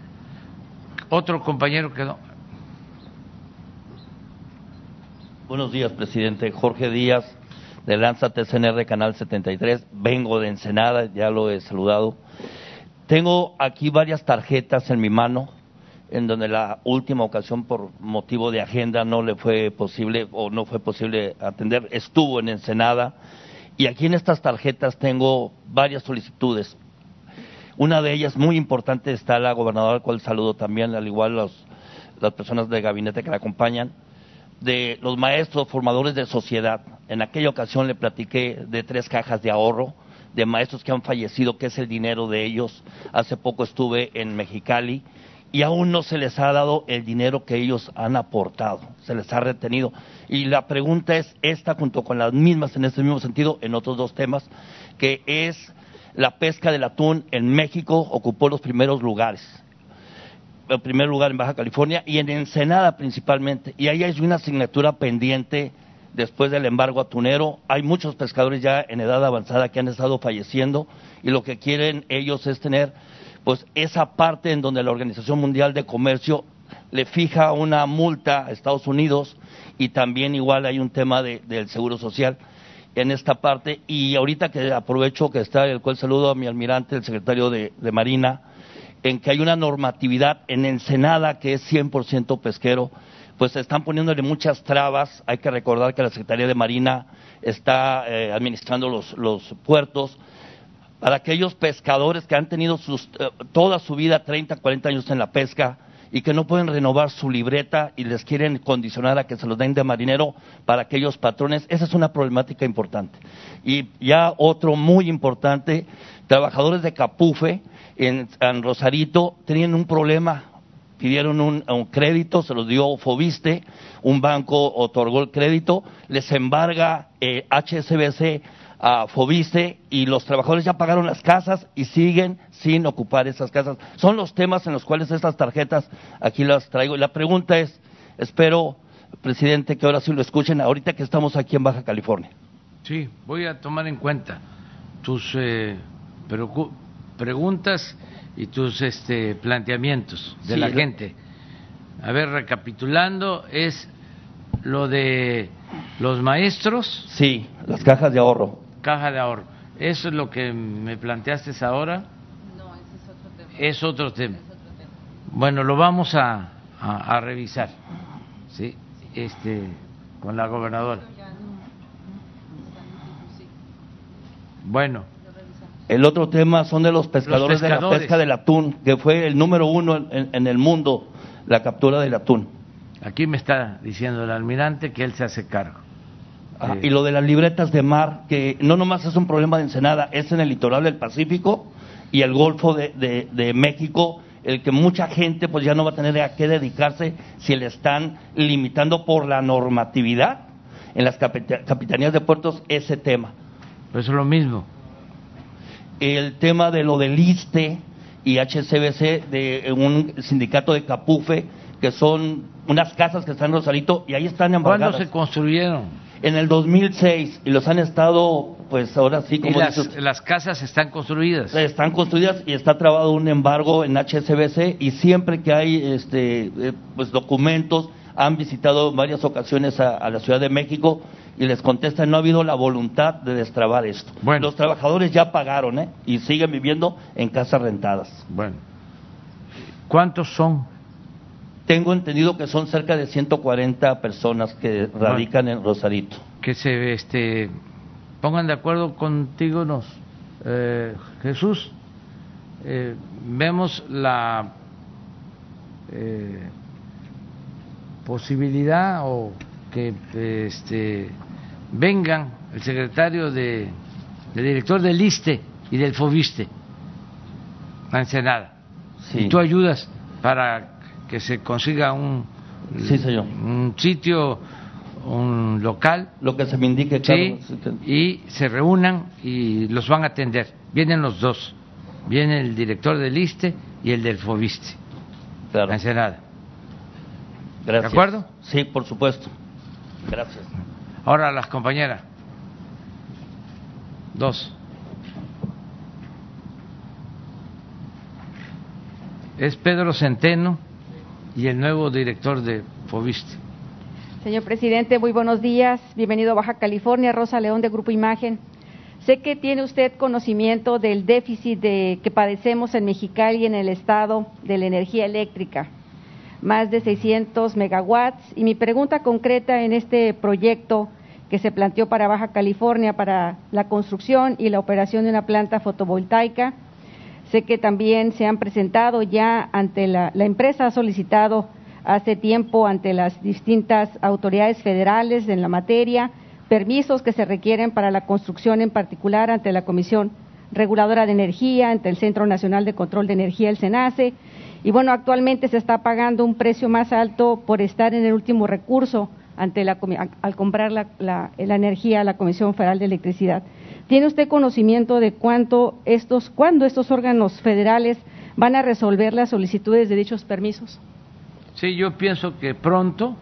Speaker 1: Otro compañero quedó.
Speaker 5: Buenos días, presidente. Jorge Díaz, de Lanza TCNR Canal 73. Vengo de Ensenada, ya lo he saludado. Tengo aquí varias tarjetas en mi mano, en donde la última ocasión, por motivo de agenda, no le fue posible o no fue posible atender. Estuvo en Ensenada. Y aquí en estas tarjetas tengo varias solicitudes. Una de ellas, muy importante, está la gobernadora, al cual saludo también, al igual los, las personas del gabinete que la acompañan de los maestros formadores de sociedad. En aquella ocasión le platiqué de tres cajas de ahorro de maestros que han fallecido, que es el dinero de ellos. Hace poco estuve en Mexicali y aún no se les ha dado el dinero que ellos han aportado, se les ha retenido. Y la pregunta es esta, junto con las mismas en este mismo sentido, en otros dos temas, que es la pesca del atún en México ocupó los primeros lugares en primer lugar en Baja California y en Ensenada principalmente. Y ahí hay una asignatura pendiente después del embargo atunero. Hay muchos pescadores ya en edad avanzada que han estado falleciendo y lo que quieren ellos es tener pues esa parte en donde la Organización Mundial de Comercio le fija una multa a Estados Unidos y también igual hay un tema del seguro social en esta parte y ahorita que aprovecho que está el cual saludo a mi almirante, el secretario de Marina, en que hay una normatividad en Ensenada que es 100% pesquero, pues están poniéndole muchas trabas. Hay que recordar que la Secretaría de Marina está eh, administrando los, puertos. Para aquellos pescadores que han tenido sus, eh, toda su vida, 30, 40 años en la pesca, y que no pueden renovar su libreta y les quieren condicionar a que se los den de marinero para aquellos patrones. Esa es una problemática importante. Y ya otro muy importante, trabajadores de Capufe en, Rosarito tenían un problema pidieron un, crédito, se los dio Fobiste, un banco otorgó el crédito, les embarga HSBC eh, a Fobiste y los trabajadores ya pagaron las casas y siguen sin ocupar esas casas. Son los temas en los cuales estas tarjetas aquí las traigo. La pregunta es, espero, presidente, que ahora sí lo escuchen, ahorita que estamos aquí en Baja California.
Speaker 1: Sí, voy a tomar en cuenta tus eh, preguntas y tus este, planteamientos de la gente. A ver, recapitulando, es lo de los maestros.
Speaker 5: Sí, las cajas de ahorro.
Speaker 1: Caja de ahorro. ¿Eso es lo que me planteaste ahora?
Speaker 2: No, ese es otro tema.
Speaker 1: Es otro tema. Bueno, lo vamos a, a, revisar, ¿sí? Este, con la gobernadora. Bueno.
Speaker 5: El otro tema son de los pescadores, de la pesca del atún, que fue el número uno en, el mundo, la captura del atún.
Speaker 1: Aquí me está diciendo el almirante que él se hace cargo.
Speaker 5: Ah, y lo de las libretas de mar, que no nomás es un problema de Ensenada, es en el litoral del Pacífico y el Golfo de, de, México, el que mucha gente pues ya no va a tener a qué dedicarse si le están limitando por la normatividad en las capitanías de puertos ese tema.
Speaker 1: Pues es lo mismo
Speaker 5: el tema de lo del ISTE y HCBC, de un sindicato de Capufe, que son unas casas que están en Rosarito y ahí están embargadas.
Speaker 1: ¿Cuándo se construyeron?
Speaker 5: En el 2006 y los han estado, pues ahora sí, como
Speaker 1: ¿Y las, casas están construidas?
Speaker 5: Están construidas y está trabado un embargo en HCBC y siempre que hay este, eh, pues documentos, han visitado en varias ocasiones a la Ciudad de México y les contesta no ha habido la voluntad de destrabar esto. Bueno. Los trabajadores ya pagaron ¿eh? y siguen viviendo en casas rentadas.
Speaker 1: Bueno. ¿Cuántos son?
Speaker 5: Tengo entendido que son cerca de 140 personas que radican en Rosarito.
Speaker 1: Que se este, pongan de acuerdo contigo, nos, eh, Jesús. Eh, vemos la posibilidad o que este, vengan el secretario de, el director del ISTE y del FOBISTE a Ensenada. Y tú ayudas para que se consiga un, un sitio, un local.
Speaker 5: Lo que se me indique,
Speaker 1: claro. y se reúnan y los van a atender. Vienen los dos. Viene el director del ISTE y el del FOBISTE.
Speaker 5: Claro.
Speaker 1: A Ensenada.
Speaker 5: Gracias.
Speaker 1: ¿De acuerdo?
Speaker 5: Sí, por supuesto. Gracias.
Speaker 1: Ahora las compañeras. Dos. Es Pedro Centeno y el nuevo director de Fobiste.
Speaker 6: Señor presidente, muy buenos días. Bienvenido a Baja California. Rosa León de Grupo Imagen. Sé que tiene usted conocimiento del déficit de, que padecemos en Mexicali y en el estado de la energía eléctrica más de 600 megawatts. Y mi pregunta concreta en este proyecto que se planteó para Baja California para la construcción y la operación de una planta fotovoltaica. Sé que también se han presentado ya ante la, la empresa, ha solicitado hace tiempo ante las distintas autoridades federales en la materia permisos que se requieren para la construcción, en particular ante la Comisión Reguladora de Energía, ante el Centro Nacional de Control de Energía, el SENACE, y bueno, actualmente se está pagando un precio más alto por estar en el último recurso ante la, al comprar la, energía a la Comisión Federal de Electricidad. ¿Tiene usted conocimiento de cuánto estos, cuándo estos órganos federales van a resolver las solicitudes de dichos permisos?
Speaker 1: Sí, yo pienso que pronto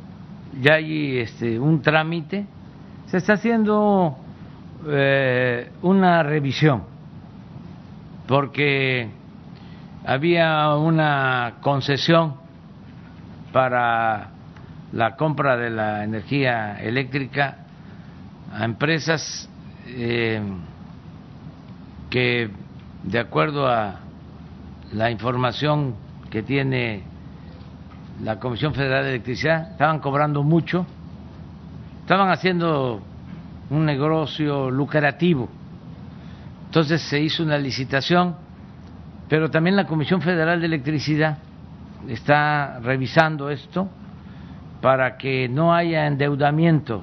Speaker 1: ya hay este, un trámite. Se está haciendo eh, una revisión porque había una concesión para la compra de la energía eléctrica a empresas eh, que, de acuerdo a la información que tiene la Comisión Federal de Electricidad, estaban cobrando mucho, estaban haciendo un negocio lucrativo. Entonces se hizo una licitación pero también la Comisión Federal de Electricidad está revisando esto para que no haya endeudamiento.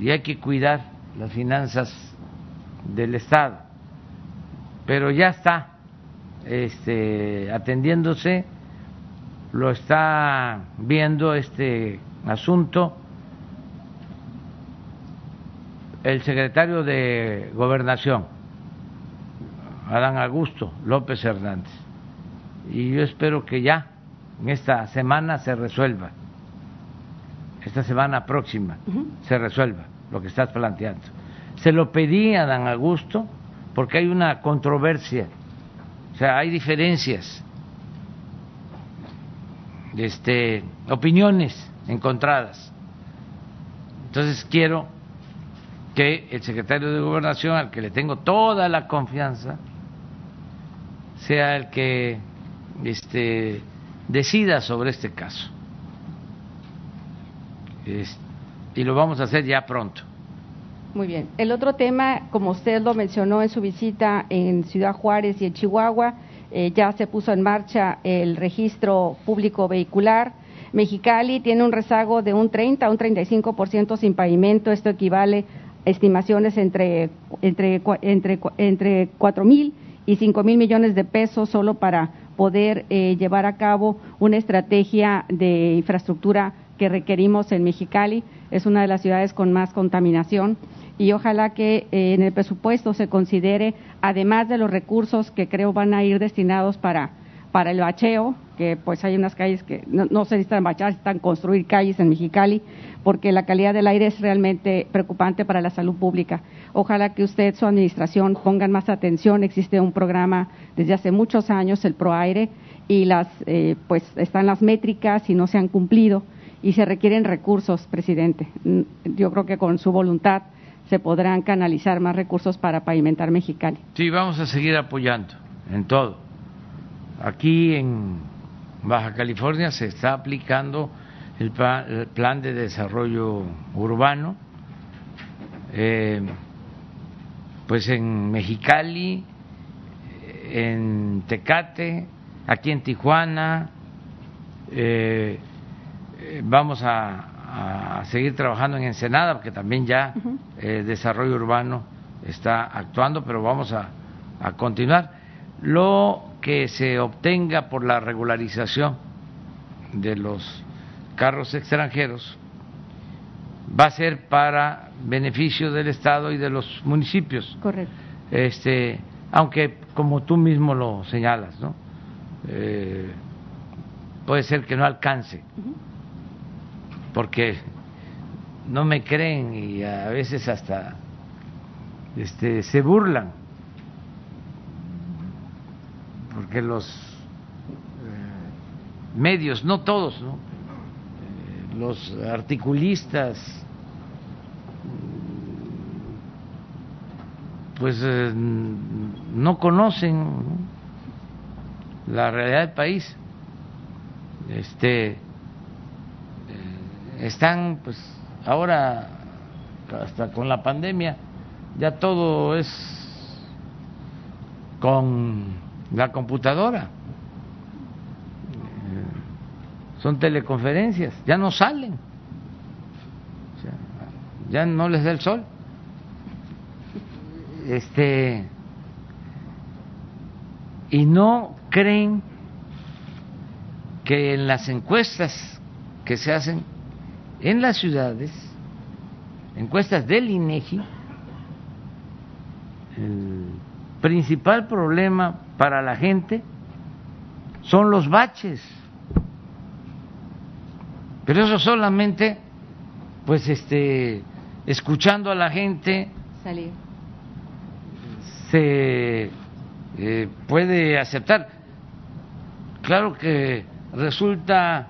Speaker 1: Y hay que cuidar las finanzas del Estado. Pero ya está este, atendiéndose, lo está viendo este asunto. El secretario de Gobernación, Adán Augusto López Hernández. Y yo espero que ya en esta semana se resuelva, esta semana próxima se resuelva lo que estás planteando. Se lo pedí a Adán Augusto porque hay una controversia, o sea, hay diferencias, este, opiniones encontradas. Entonces quiero que el secretario de Gobernación, al que le tengo toda la confianza, sea el que este, decida sobre este caso. y lo vamos a hacer ya pronto.
Speaker 6: Muy bien. El otro tema, como usted lo mencionó en su visita en Ciudad Juárez y en Chihuahua, eh, ya se puso en marcha el registro público vehicular. Mexicali tiene un rezago de un 30 a un 35% sin pavimento. Esto equivale estimaciones entre, entre, entre, entre 4 mil y 5 mil millones de pesos solo para poder eh, llevar a cabo una estrategia de infraestructura que requerimos en Mexicali. Es una de las ciudades con más contaminación y ojalá que eh, en el presupuesto se considere, además de los recursos que creo van a ir destinados para, para el bacheo, que pues hay unas calles que no, no se necesitan bachar, necesitan construir calles en Mexicali, porque la calidad del aire es realmente preocupante para la salud pública. Ojalá que usted, su administración, pongan más atención. Existe un programa desde hace muchos años, el ProAire, y las, eh, pues están las métricas y no se han cumplido y se requieren recursos, presidente. Mm, yo creo que con su voluntad se podrán canalizar más recursos para pavimentar Mexicali.
Speaker 1: Sí, vamos a seguir apoyando en todo. Aquí en Baja California se está aplicando el, plan de desarrollo urbano, eh, pues en Mexicali, en Tecate, aquí en Tijuana, eh, vamos a, seguir trabajando en Ensenada, porque también ya el desarrollo urbano está actuando, pero vamos a, a continuar. Lo que se obtenga por la regularización de los carros extranjeros va a ser para beneficio del Estado y de los municipios.
Speaker 6: Correcto.
Speaker 1: Este, aunque como tú mismo lo señalas, ¿no? Eh, puede ser que no alcance, porque no me creen y a veces hasta este, se burlan, porque los eh, medios, no todos, ¿no? Los articulistas, pues eh, no conocen la realidad del país. Este eh, están pues ahora hasta con la pandemia ya todo es con la computadora son teleconferencias, ya no salen, ya no les da el sol. Este y no creen que en las encuestas que se hacen en las ciudades, encuestas del INEGI, el principal problema para la gente son los baches pero eso solamente, pues, este, escuchando a la gente, se eh, puede aceptar. Claro que resulta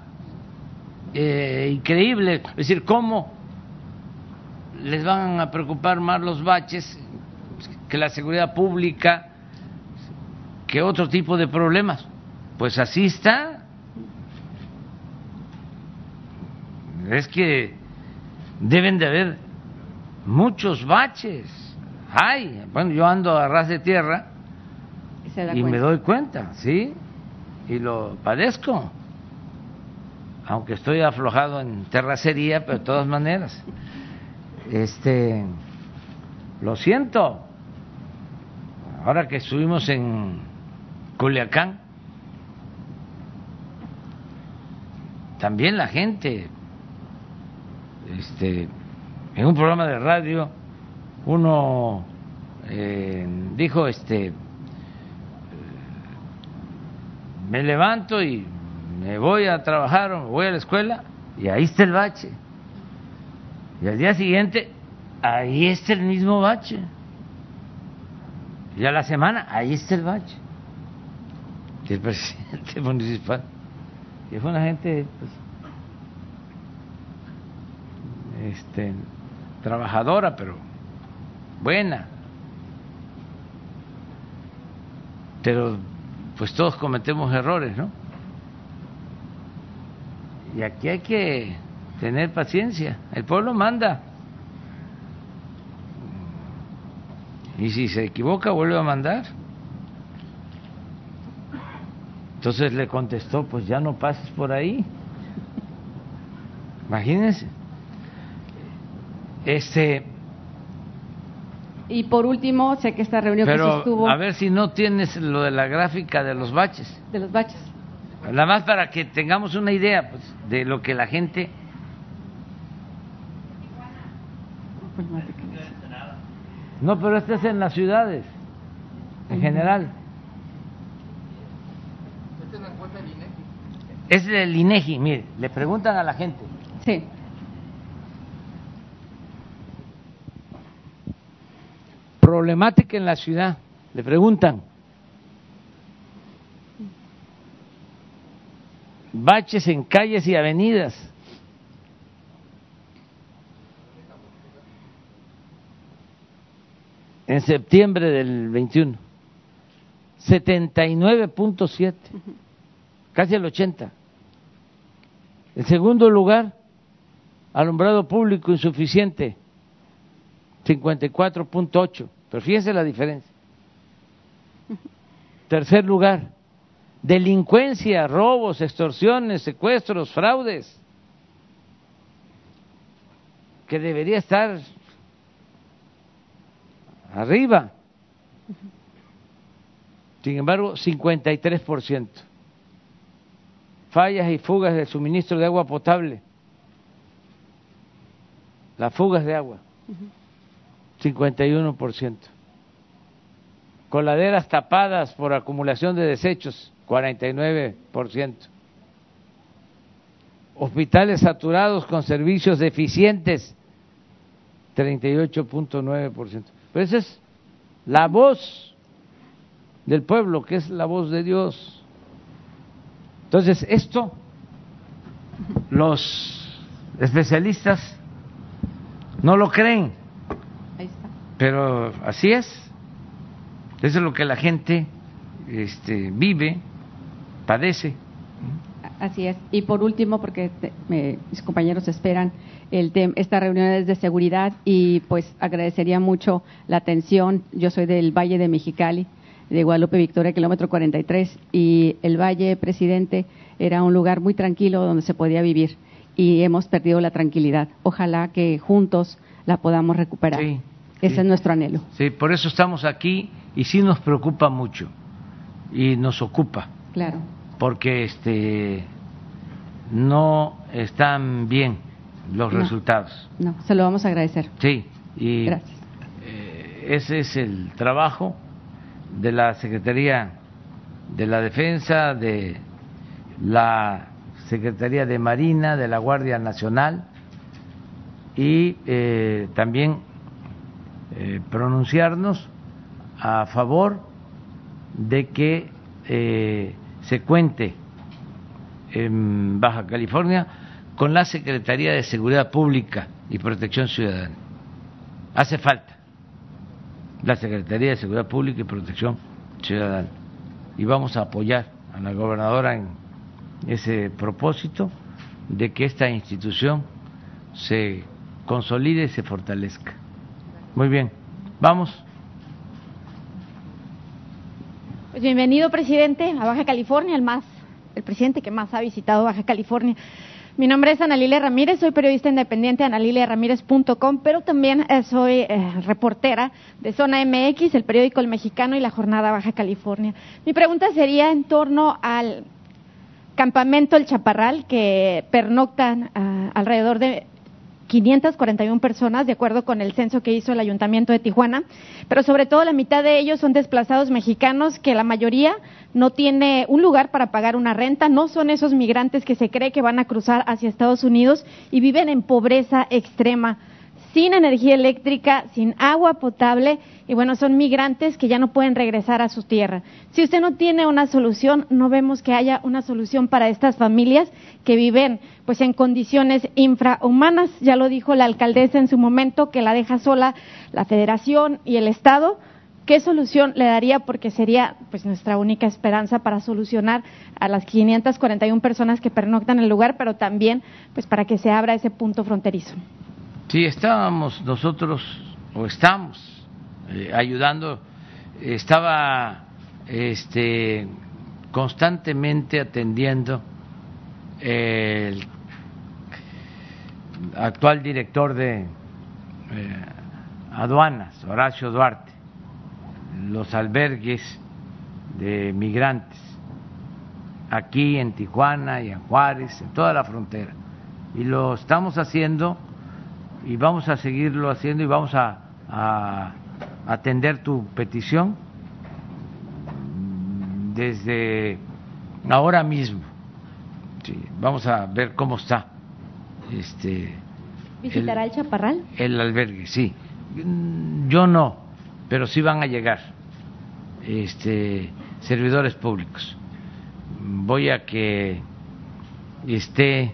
Speaker 1: eh, increíble, es decir, cómo les van a preocupar más los baches que la seguridad pública, que otro tipo de problemas. Pues así está es que deben de haber muchos baches. Hay, bueno, yo ando a ras de tierra y me doy cuenta, ¿sí? y lo padezco, aunque estoy aflojado en terracería, pero de todas maneras, este, lo siento. Ahora que estuvimos en Culiacán, también la gente, este, en un programa de radio, uno eh, dijo, este, me levanto y me voy a trabajar o me voy a la escuela y ahí está el bache. Y al día siguiente, ahí está el mismo bache. Y a la semana, ahí está el bache. Y el presidente municipal. Y fue una gente, pues, este, trabajadora, pero buena. Pero pues todos cometemos errores, ¿no? Y aquí hay que tener paciencia. El pueblo manda. Y si se equivoca, vuelve a mandar. Entonces le contestó, pues ya no pases por ahí. Imagínense. Este.
Speaker 6: Y por último, sé que esta reunión
Speaker 1: Pero,
Speaker 6: que se estuvo
Speaker 1: a ver si no tienes lo de la gráfica de los baches.
Speaker 6: de los baches.
Speaker 1: Nada más para que tengamos una idea pues, de lo que la gente. No, pero este es en las ciudades, en general. Es del INEGI, mire, le preguntan a la gente.
Speaker 6: Sí.
Speaker 1: Problemática en la ciudad, le preguntan. Baches en calles y avenidas. En septiembre del 21. 79.7. Casi el 80. En segundo lugar, alumbrado público insuficiente. 54.8. Pero fíjense la diferencia. Tercer lugar, delincuencia, robos, extorsiones, secuestros, fraudes, que debería estar arriba. Sin embargo, 53%. Fallas y fugas del suministro de agua potable. Las fugas de agua. 51%. Coladeras tapadas por acumulación de desechos, 49%. Hospitales saturados con servicios deficientes, 38.9%. Pero esa es la voz del pueblo, que es la voz de Dios. Entonces, esto los especialistas no lo creen. Pero así es. Eso es lo que la gente este, vive, padece.
Speaker 6: Así es. Y por último, porque te- me- mis compañeros esperan, el tem- esta reunión es de seguridad y pues agradecería mucho la atención. Yo soy del Valle de Mexicali, de Guadalupe Victoria, kilómetro 43, y el Valle, presidente, era un lugar muy tranquilo donde se podía vivir y hemos perdido la tranquilidad. Ojalá que juntos la podamos recuperar.
Speaker 1: Sí,
Speaker 6: Ese
Speaker 1: sí.
Speaker 6: es nuestro anhelo.
Speaker 1: Sí, por eso estamos aquí y sí nos preocupa mucho y nos ocupa
Speaker 6: Claro.
Speaker 1: porque este no están bien los
Speaker 6: No.
Speaker 1: resultados.
Speaker 6: No, se lo vamos a agradecer.
Speaker 1: Sí, y
Speaker 6: Gracias.
Speaker 1: eh, ese es el trabajo de la Secretaría de la Defensa, de la Secretaría de Marina, de la Guardia Nacional y eh, también eh, pronunciarnos a favor de que eh, se cuente en Baja California con la Secretaría de Seguridad Pública y Protección Ciudadana. Hace falta la Secretaría de Seguridad Pública y Protección Ciudadana. Y vamos a apoyar a la gobernadora en ese propósito de que esta institución se consolide y se fortalezca. Muy bien, vamos.
Speaker 7: Pues bienvenido, presidente, a Baja California, el más el presidente que más ha visitado Baja California. Mi nombre es Analilia Ramírez, soy periodista independiente de analiliaramírez.com, pero también eh, soy eh, reportera de Zona MX, el periódico El Mexicano y la Jornada Baja California. Mi pregunta sería en torno al campamento El Chaparral, que pernoctan ah, alrededor de 541 personas, de acuerdo con el censo que hizo el Ayuntamiento de Tijuana, pero sobre todo la mitad de ellos son desplazados mexicanos que la mayoría no tiene un lugar para pagar una renta, no son esos migrantes que se cree que van a cruzar hacia Estados Unidos y viven en pobreza extrema sin energía eléctrica, sin agua potable y bueno, son migrantes que ya no pueden regresar a su tierra. Si usted no tiene una solución, no vemos que haya una solución para estas familias que viven pues en condiciones infrahumanas, ya lo dijo la alcaldesa en su momento que la deja sola la Federación y el Estado. ¿Qué solución le daría? Porque sería pues nuestra única esperanza para solucionar a las 541 personas que pernoctan el lugar, pero también pues para que se abra ese punto fronterizo.
Speaker 1: Sí, estábamos nosotros, o estamos, eh, ayudando, estaba este, constantemente atendiendo el actual director de eh, aduanas, Horacio Duarte, los albergues de migrantes aquí en Tijuana y en Juárez, en toda la frontera. Y lo estamos haciendo y vamos a seguirlo haciendo y vamos a, atender tu petición desde ahora mismo. vamos a ver cómo está. Este,
Speaker 7: ¿Visitará el, Chaparral?
Speaker 1: El albergue, sí. Yo no, pero sí van a llegar este, servidores públicos. Voy a que esté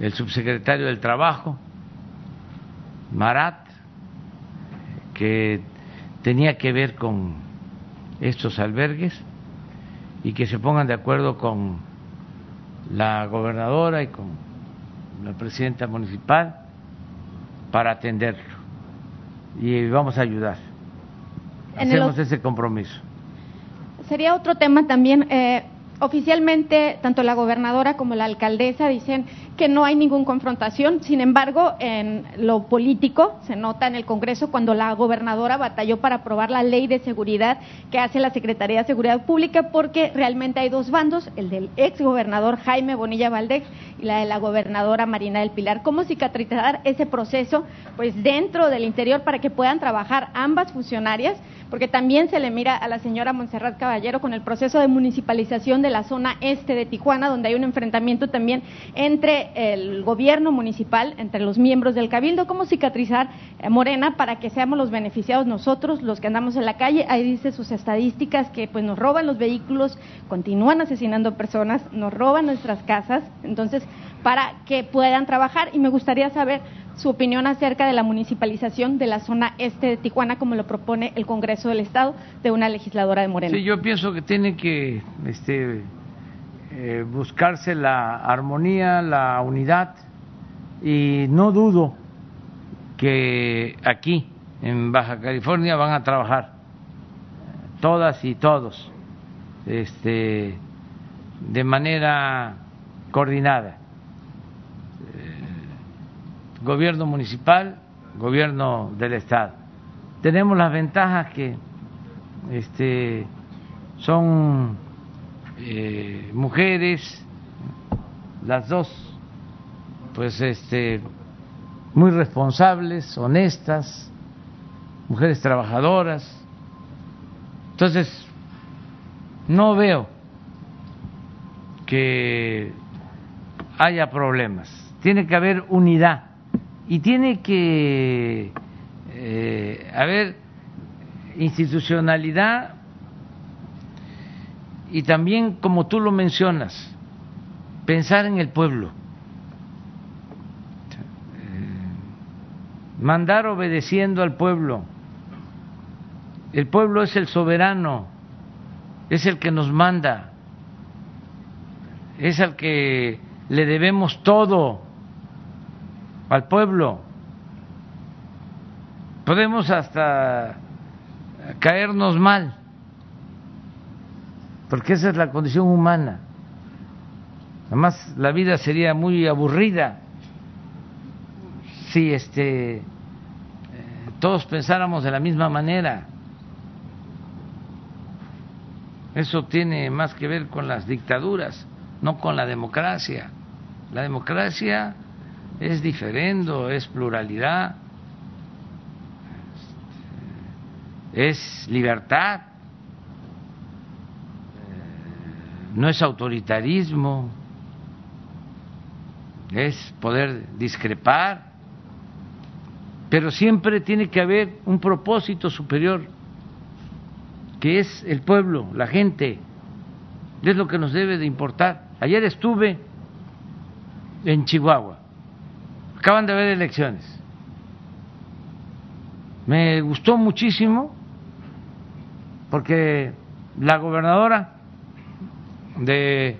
Speaker 1: el subsecretario del Trabajo, Marat, que tenía que ver con estos albergues y que se pongan de acuerdo con la gobernadora y con la presidenta municipal para atenderlo. Y vamos a ayudar. Hacemos ese compromiso.
Speaker 7: Sería otro tema también. Eh, oficialmente, tanto la gobernadora como la alcaldesa dicen que no hay ninguna confrontación. Sin embargo, en lo político se nota en el Congreso cuando la gobernadora batalló para aprobar la ley de seguridad que hace la Secretaría de Seguridad Pública porque realmente hay dos bandos, el del ex gobernador Jaime Bonilla Valdez y la de la gobernadora Marina del Pilar. ¿Cómo cicatrizar ese proceso? Pues dentro del interior para que puedan trabajar ambas funcionarias porque también se le mira a la señora Montserrat Caballero con el proceso de municipalización de la zona este de Tijuana, donde hay un enfrentamiento también entre el gobierno municipal, entre los miembros del cabildo, cómo cicatrizar eh, Morena para que seamos los beneficiados nosotros, los que andamos en la calle. Ahí dice sus estadísticas que pues nos roban los vehículos, continúan asesinando personas, nos roban nuestras casas, entonces para que puedan trabajar y me gustaría saber su opinión acerca de la municipalización de la zona este de Tijuana, como lo propone el Congreso del Estado de una legisladora de Morena.
Speaker 1: Sí, yo pienso que tiene que este, eh, buscarse la armonía, la unidad, y no dudo que aquí, en Baja California, van a trabajar todas y todos este, de manera coordinada gobierno municipal, gobierno del Estado. Tenemos las ventajas que este, son eh, mujeres, las dos, pues este, muy responsables, honestas, mujeres trabajadoras. Entonces, no veo que haya problemas. Tiene que haber unidad y tiene que eh, haber institucionalidad y también, como tú lo mencionas, pensar en el pueblo, eh, mandar obedeciendo al pueblo. El pueblo es el soberano, es el que nos manda, es al que le debemos todo al pueblo. Podemos hasta caernos mal, porque esa es la condición humana. Además, la vida sería muy aburrida si este, eh, todos pensáramos de la misma manera. Eso tiene más que ver con las dictaduras, no con la democracia. La democracia es diferendo, es pluralidad, es libertad, no es autoritarismo, es poder discrepar, pero siempre tiene que haber un propósito superior, que es el pueblo, la gente, es lo que nos debe de importar. Ayer estuve en Chihuahua, acaban de haber elecciones, me gustó muchísimo porque la gobernadora de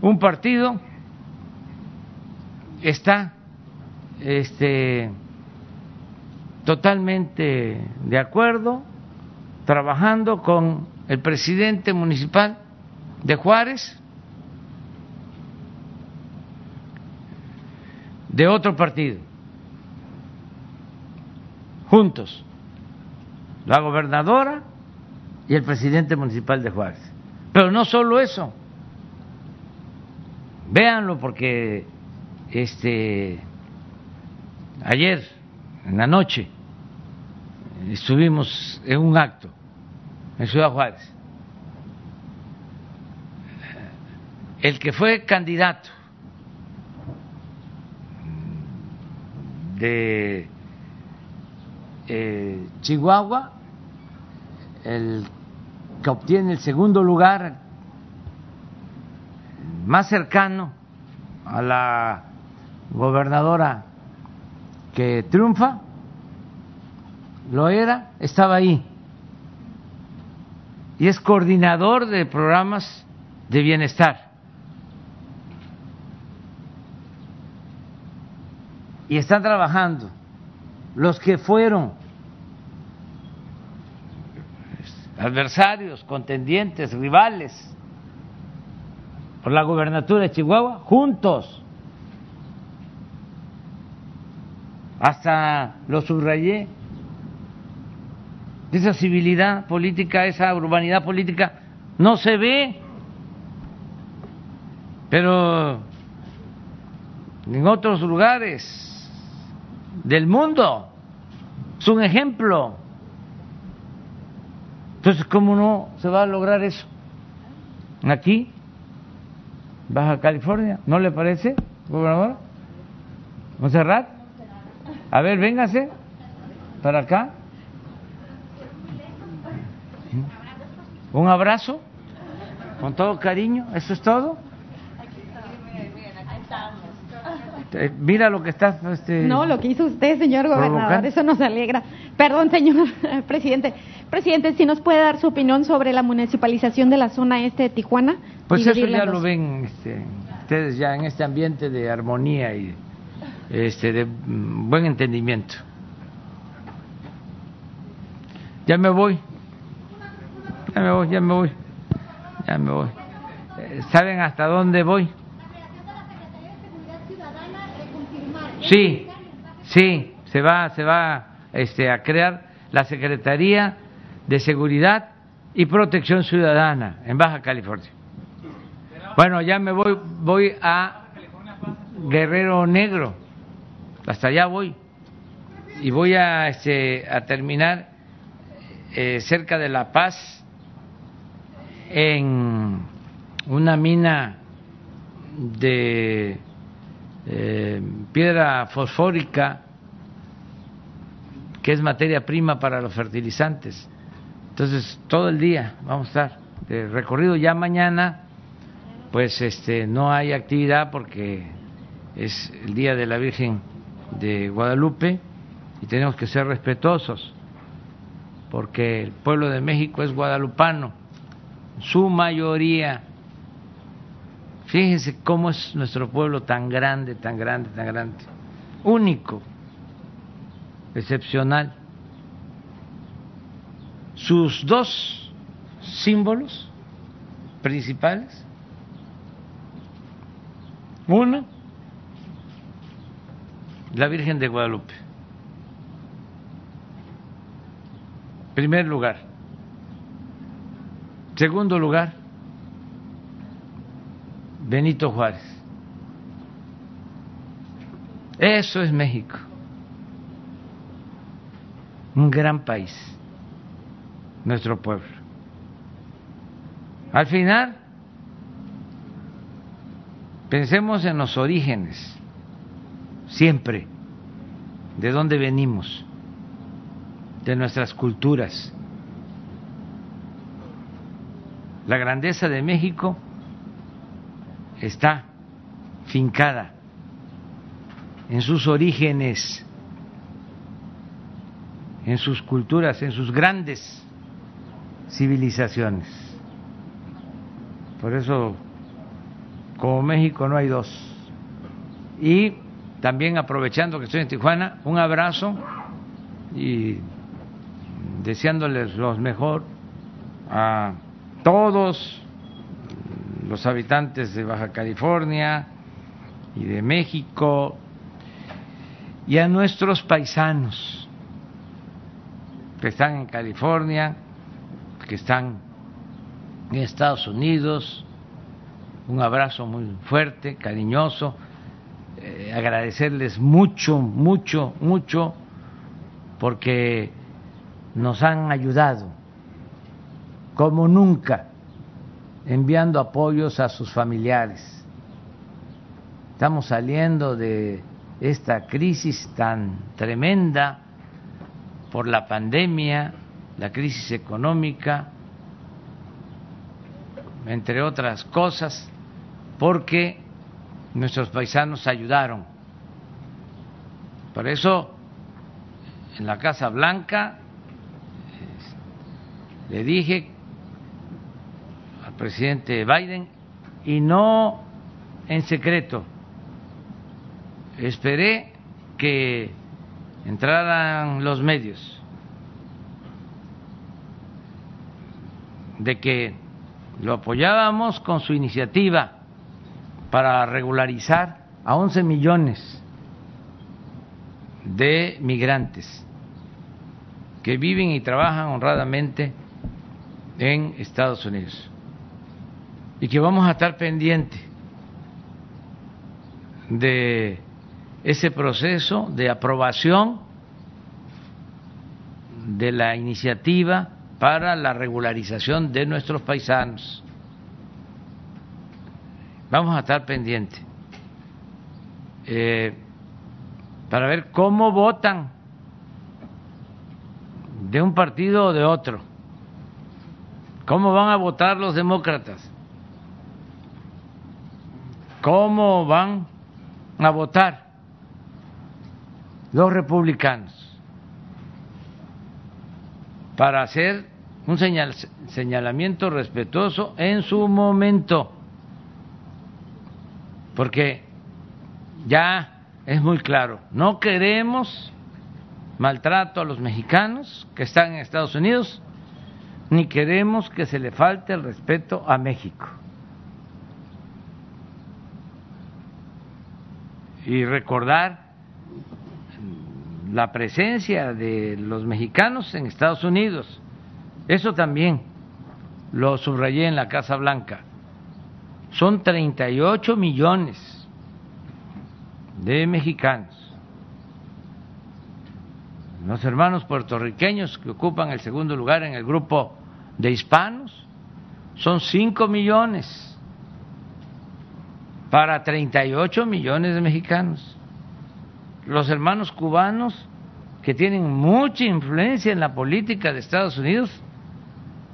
Speaker 1: un partido está este totalmente de acuerdo trabajando con el presidente municipal de Juárez de otro partido juntos la gobernadora y el presidente municipal de Juárez. Pero no solo eso véanlo porque este ayer en la noche estuvimos en un acto en Ciudad Juárez. El que fue candidato de eh, Chihuahua, el que obtiene el segundo lugar más cercano a la gobernadora que triunfa, lo era, estaba ahí. Y es coordinador de programas de bienestar. Y están trabajando los que fueron adversarios, contendientes, rivales por la gobernatura de Chihuahua, juntos. Hasta lo subrayé. Esa civilidad política, esa urbanidad política, no se ve. Pero en otros lugares del mundo es un ejemplo. Entonces, ¿cómo no se va a lograr eso? Aquí Baja California. ¿No le parece, gobernador? Monserrat. A ver, véngase para acá. Un abrazo con todo cariño. ¿Eso es todo? Eh, mira lo que está. Este,
Speaker 7: no, lo que hizo usted, señor gobernador, eso nos alegra. Perdón, señor presidente. Presidente, si nos puede dar su opinión sobre la municipalización de la zona este de Tijuana.
Speaker 1: Pues eso ya lo ven este, ustedes ya en este ambiente de armonía y este, de buen entendimiento. Ya me voy. Ya me voy, ya me voy. Ya me voy. Eh, ¿Saben hasta dónde voy? Sí, sí, se va, se va este, a crear la Secretaría de Seguridad y Protección Ciudadana en Baja California. Bueno, ya me voy, voy a Guerrero Negro, hasta allá voy y voy a, este, a terminar eh, cerca de La Paz en una mina de eh, piedra fosfórica que es materia prima para los fertilizantes. Entonces, todo el día vamos a estar de recorrido. Ya mañana pues este no hay actividad porque es el día de la Virgen de Guadalupe y tenemos que ser respetuosos porque el pueblo de México es guadalupano, su mayoría. Fíjense cómo es nuestro pueblo tan grande, tan grande, tan grande, único, excepcional. Sus dos símbolos principales Uno, la Virgen de Guadalupe. Primer lugar. Segundo lugar, Benito Juárez. Eso es México. Un gran país, nuestro pueblo. Al final, pensemos en los orígenes, siempre, de dónde venimos, de nuestras culturas. La grandeza de México está fincada en sus orígenes, en sus culturas, en sus grandes civilizaciones. Por eso, como México no hay dos. Y también aprovechando que estoy en Tijuana, un abrazo y deseándoles lo mejor a todos los habitantes de Baja California y de México y a nuestros paisanos que están en California, que están en Estados Unidos, un abrazo muy fuerte, cariñoso, eh, agradecerles mucho, mucho, mucho, porque nos han ayudado como nunca enviando apoyos a sus familiares. Estamos saliendo de esta crisis tan tremenda por la pandemia, la crisis económica, entre otras cosas, porque nuestros paisanos ayudaron. Por eso, en la Casa Blanca, le dije presidente Biden, y no en secreto, esperé que entraran los medios, de que lo apoyábamos con su iniciativa para regularizar a 11 millones de migrantes que viven y trabajan honradamente en Estados Unidos y que vamos a estar pendientes de ese proceso de aprobación de la iniciativa para la regularización de nuestros paisanos. Vamos a estar pendientes eh, para ver cómo votan de un partido o de otro. ¿Cómo van a votar los demócratas? ¿Cómo van a votar los republicanos para hacer un señalamiento respetuoso en su momento, porque ya es muy claro, no queremos maltrato a los mexicanos que están en Estados Unidos, ni queremos que se le falte el respeto a México. Y recordar la presencia de los mexicanos en Estados Unidos. Eso también lo subrayé en la Casa Blanca. Son 38 millones de mexicanos. Los hermanos puertorriqueños que ocupan el segundo lugar en el grupo de hispanos son 5 millones para 38 millones de mexicanos los hermanos cubanos que tienen mucha influencia en la política de Estados Unidos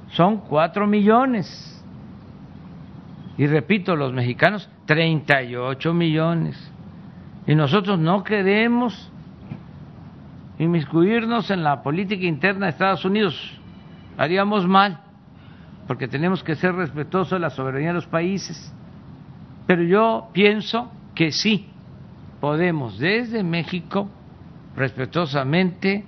Speaker 1: son cuatro millones. Y repito, los mexicanos, 38 millones. Y nosotros no queremos inmiscuirnos en la política interna de Estados Unidos. Haríamos mal, porque tenemos que ser respetuosos de la soberanía de los países. Pero yo pienso que sí podemos desde México respetuosamente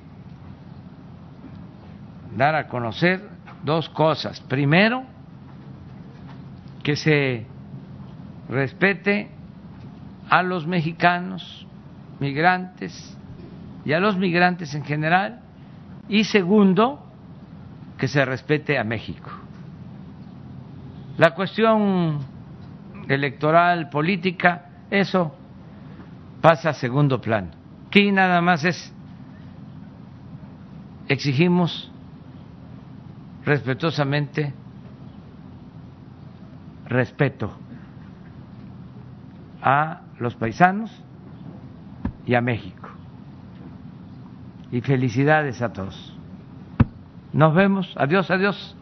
Speaker 1: dar a conocer dos cosas. Primero, que se respete a los mexicanos migrantes y a los migrantes en general. Y segundo, que se respete a México. La cuestión electoral, política, eso pasa a segundo plano. Aquí nada más es, exigimos respetuosamente respeto a los paisanos y a México. Y felicidades a todos. Nos vemos. Adiós, adiós.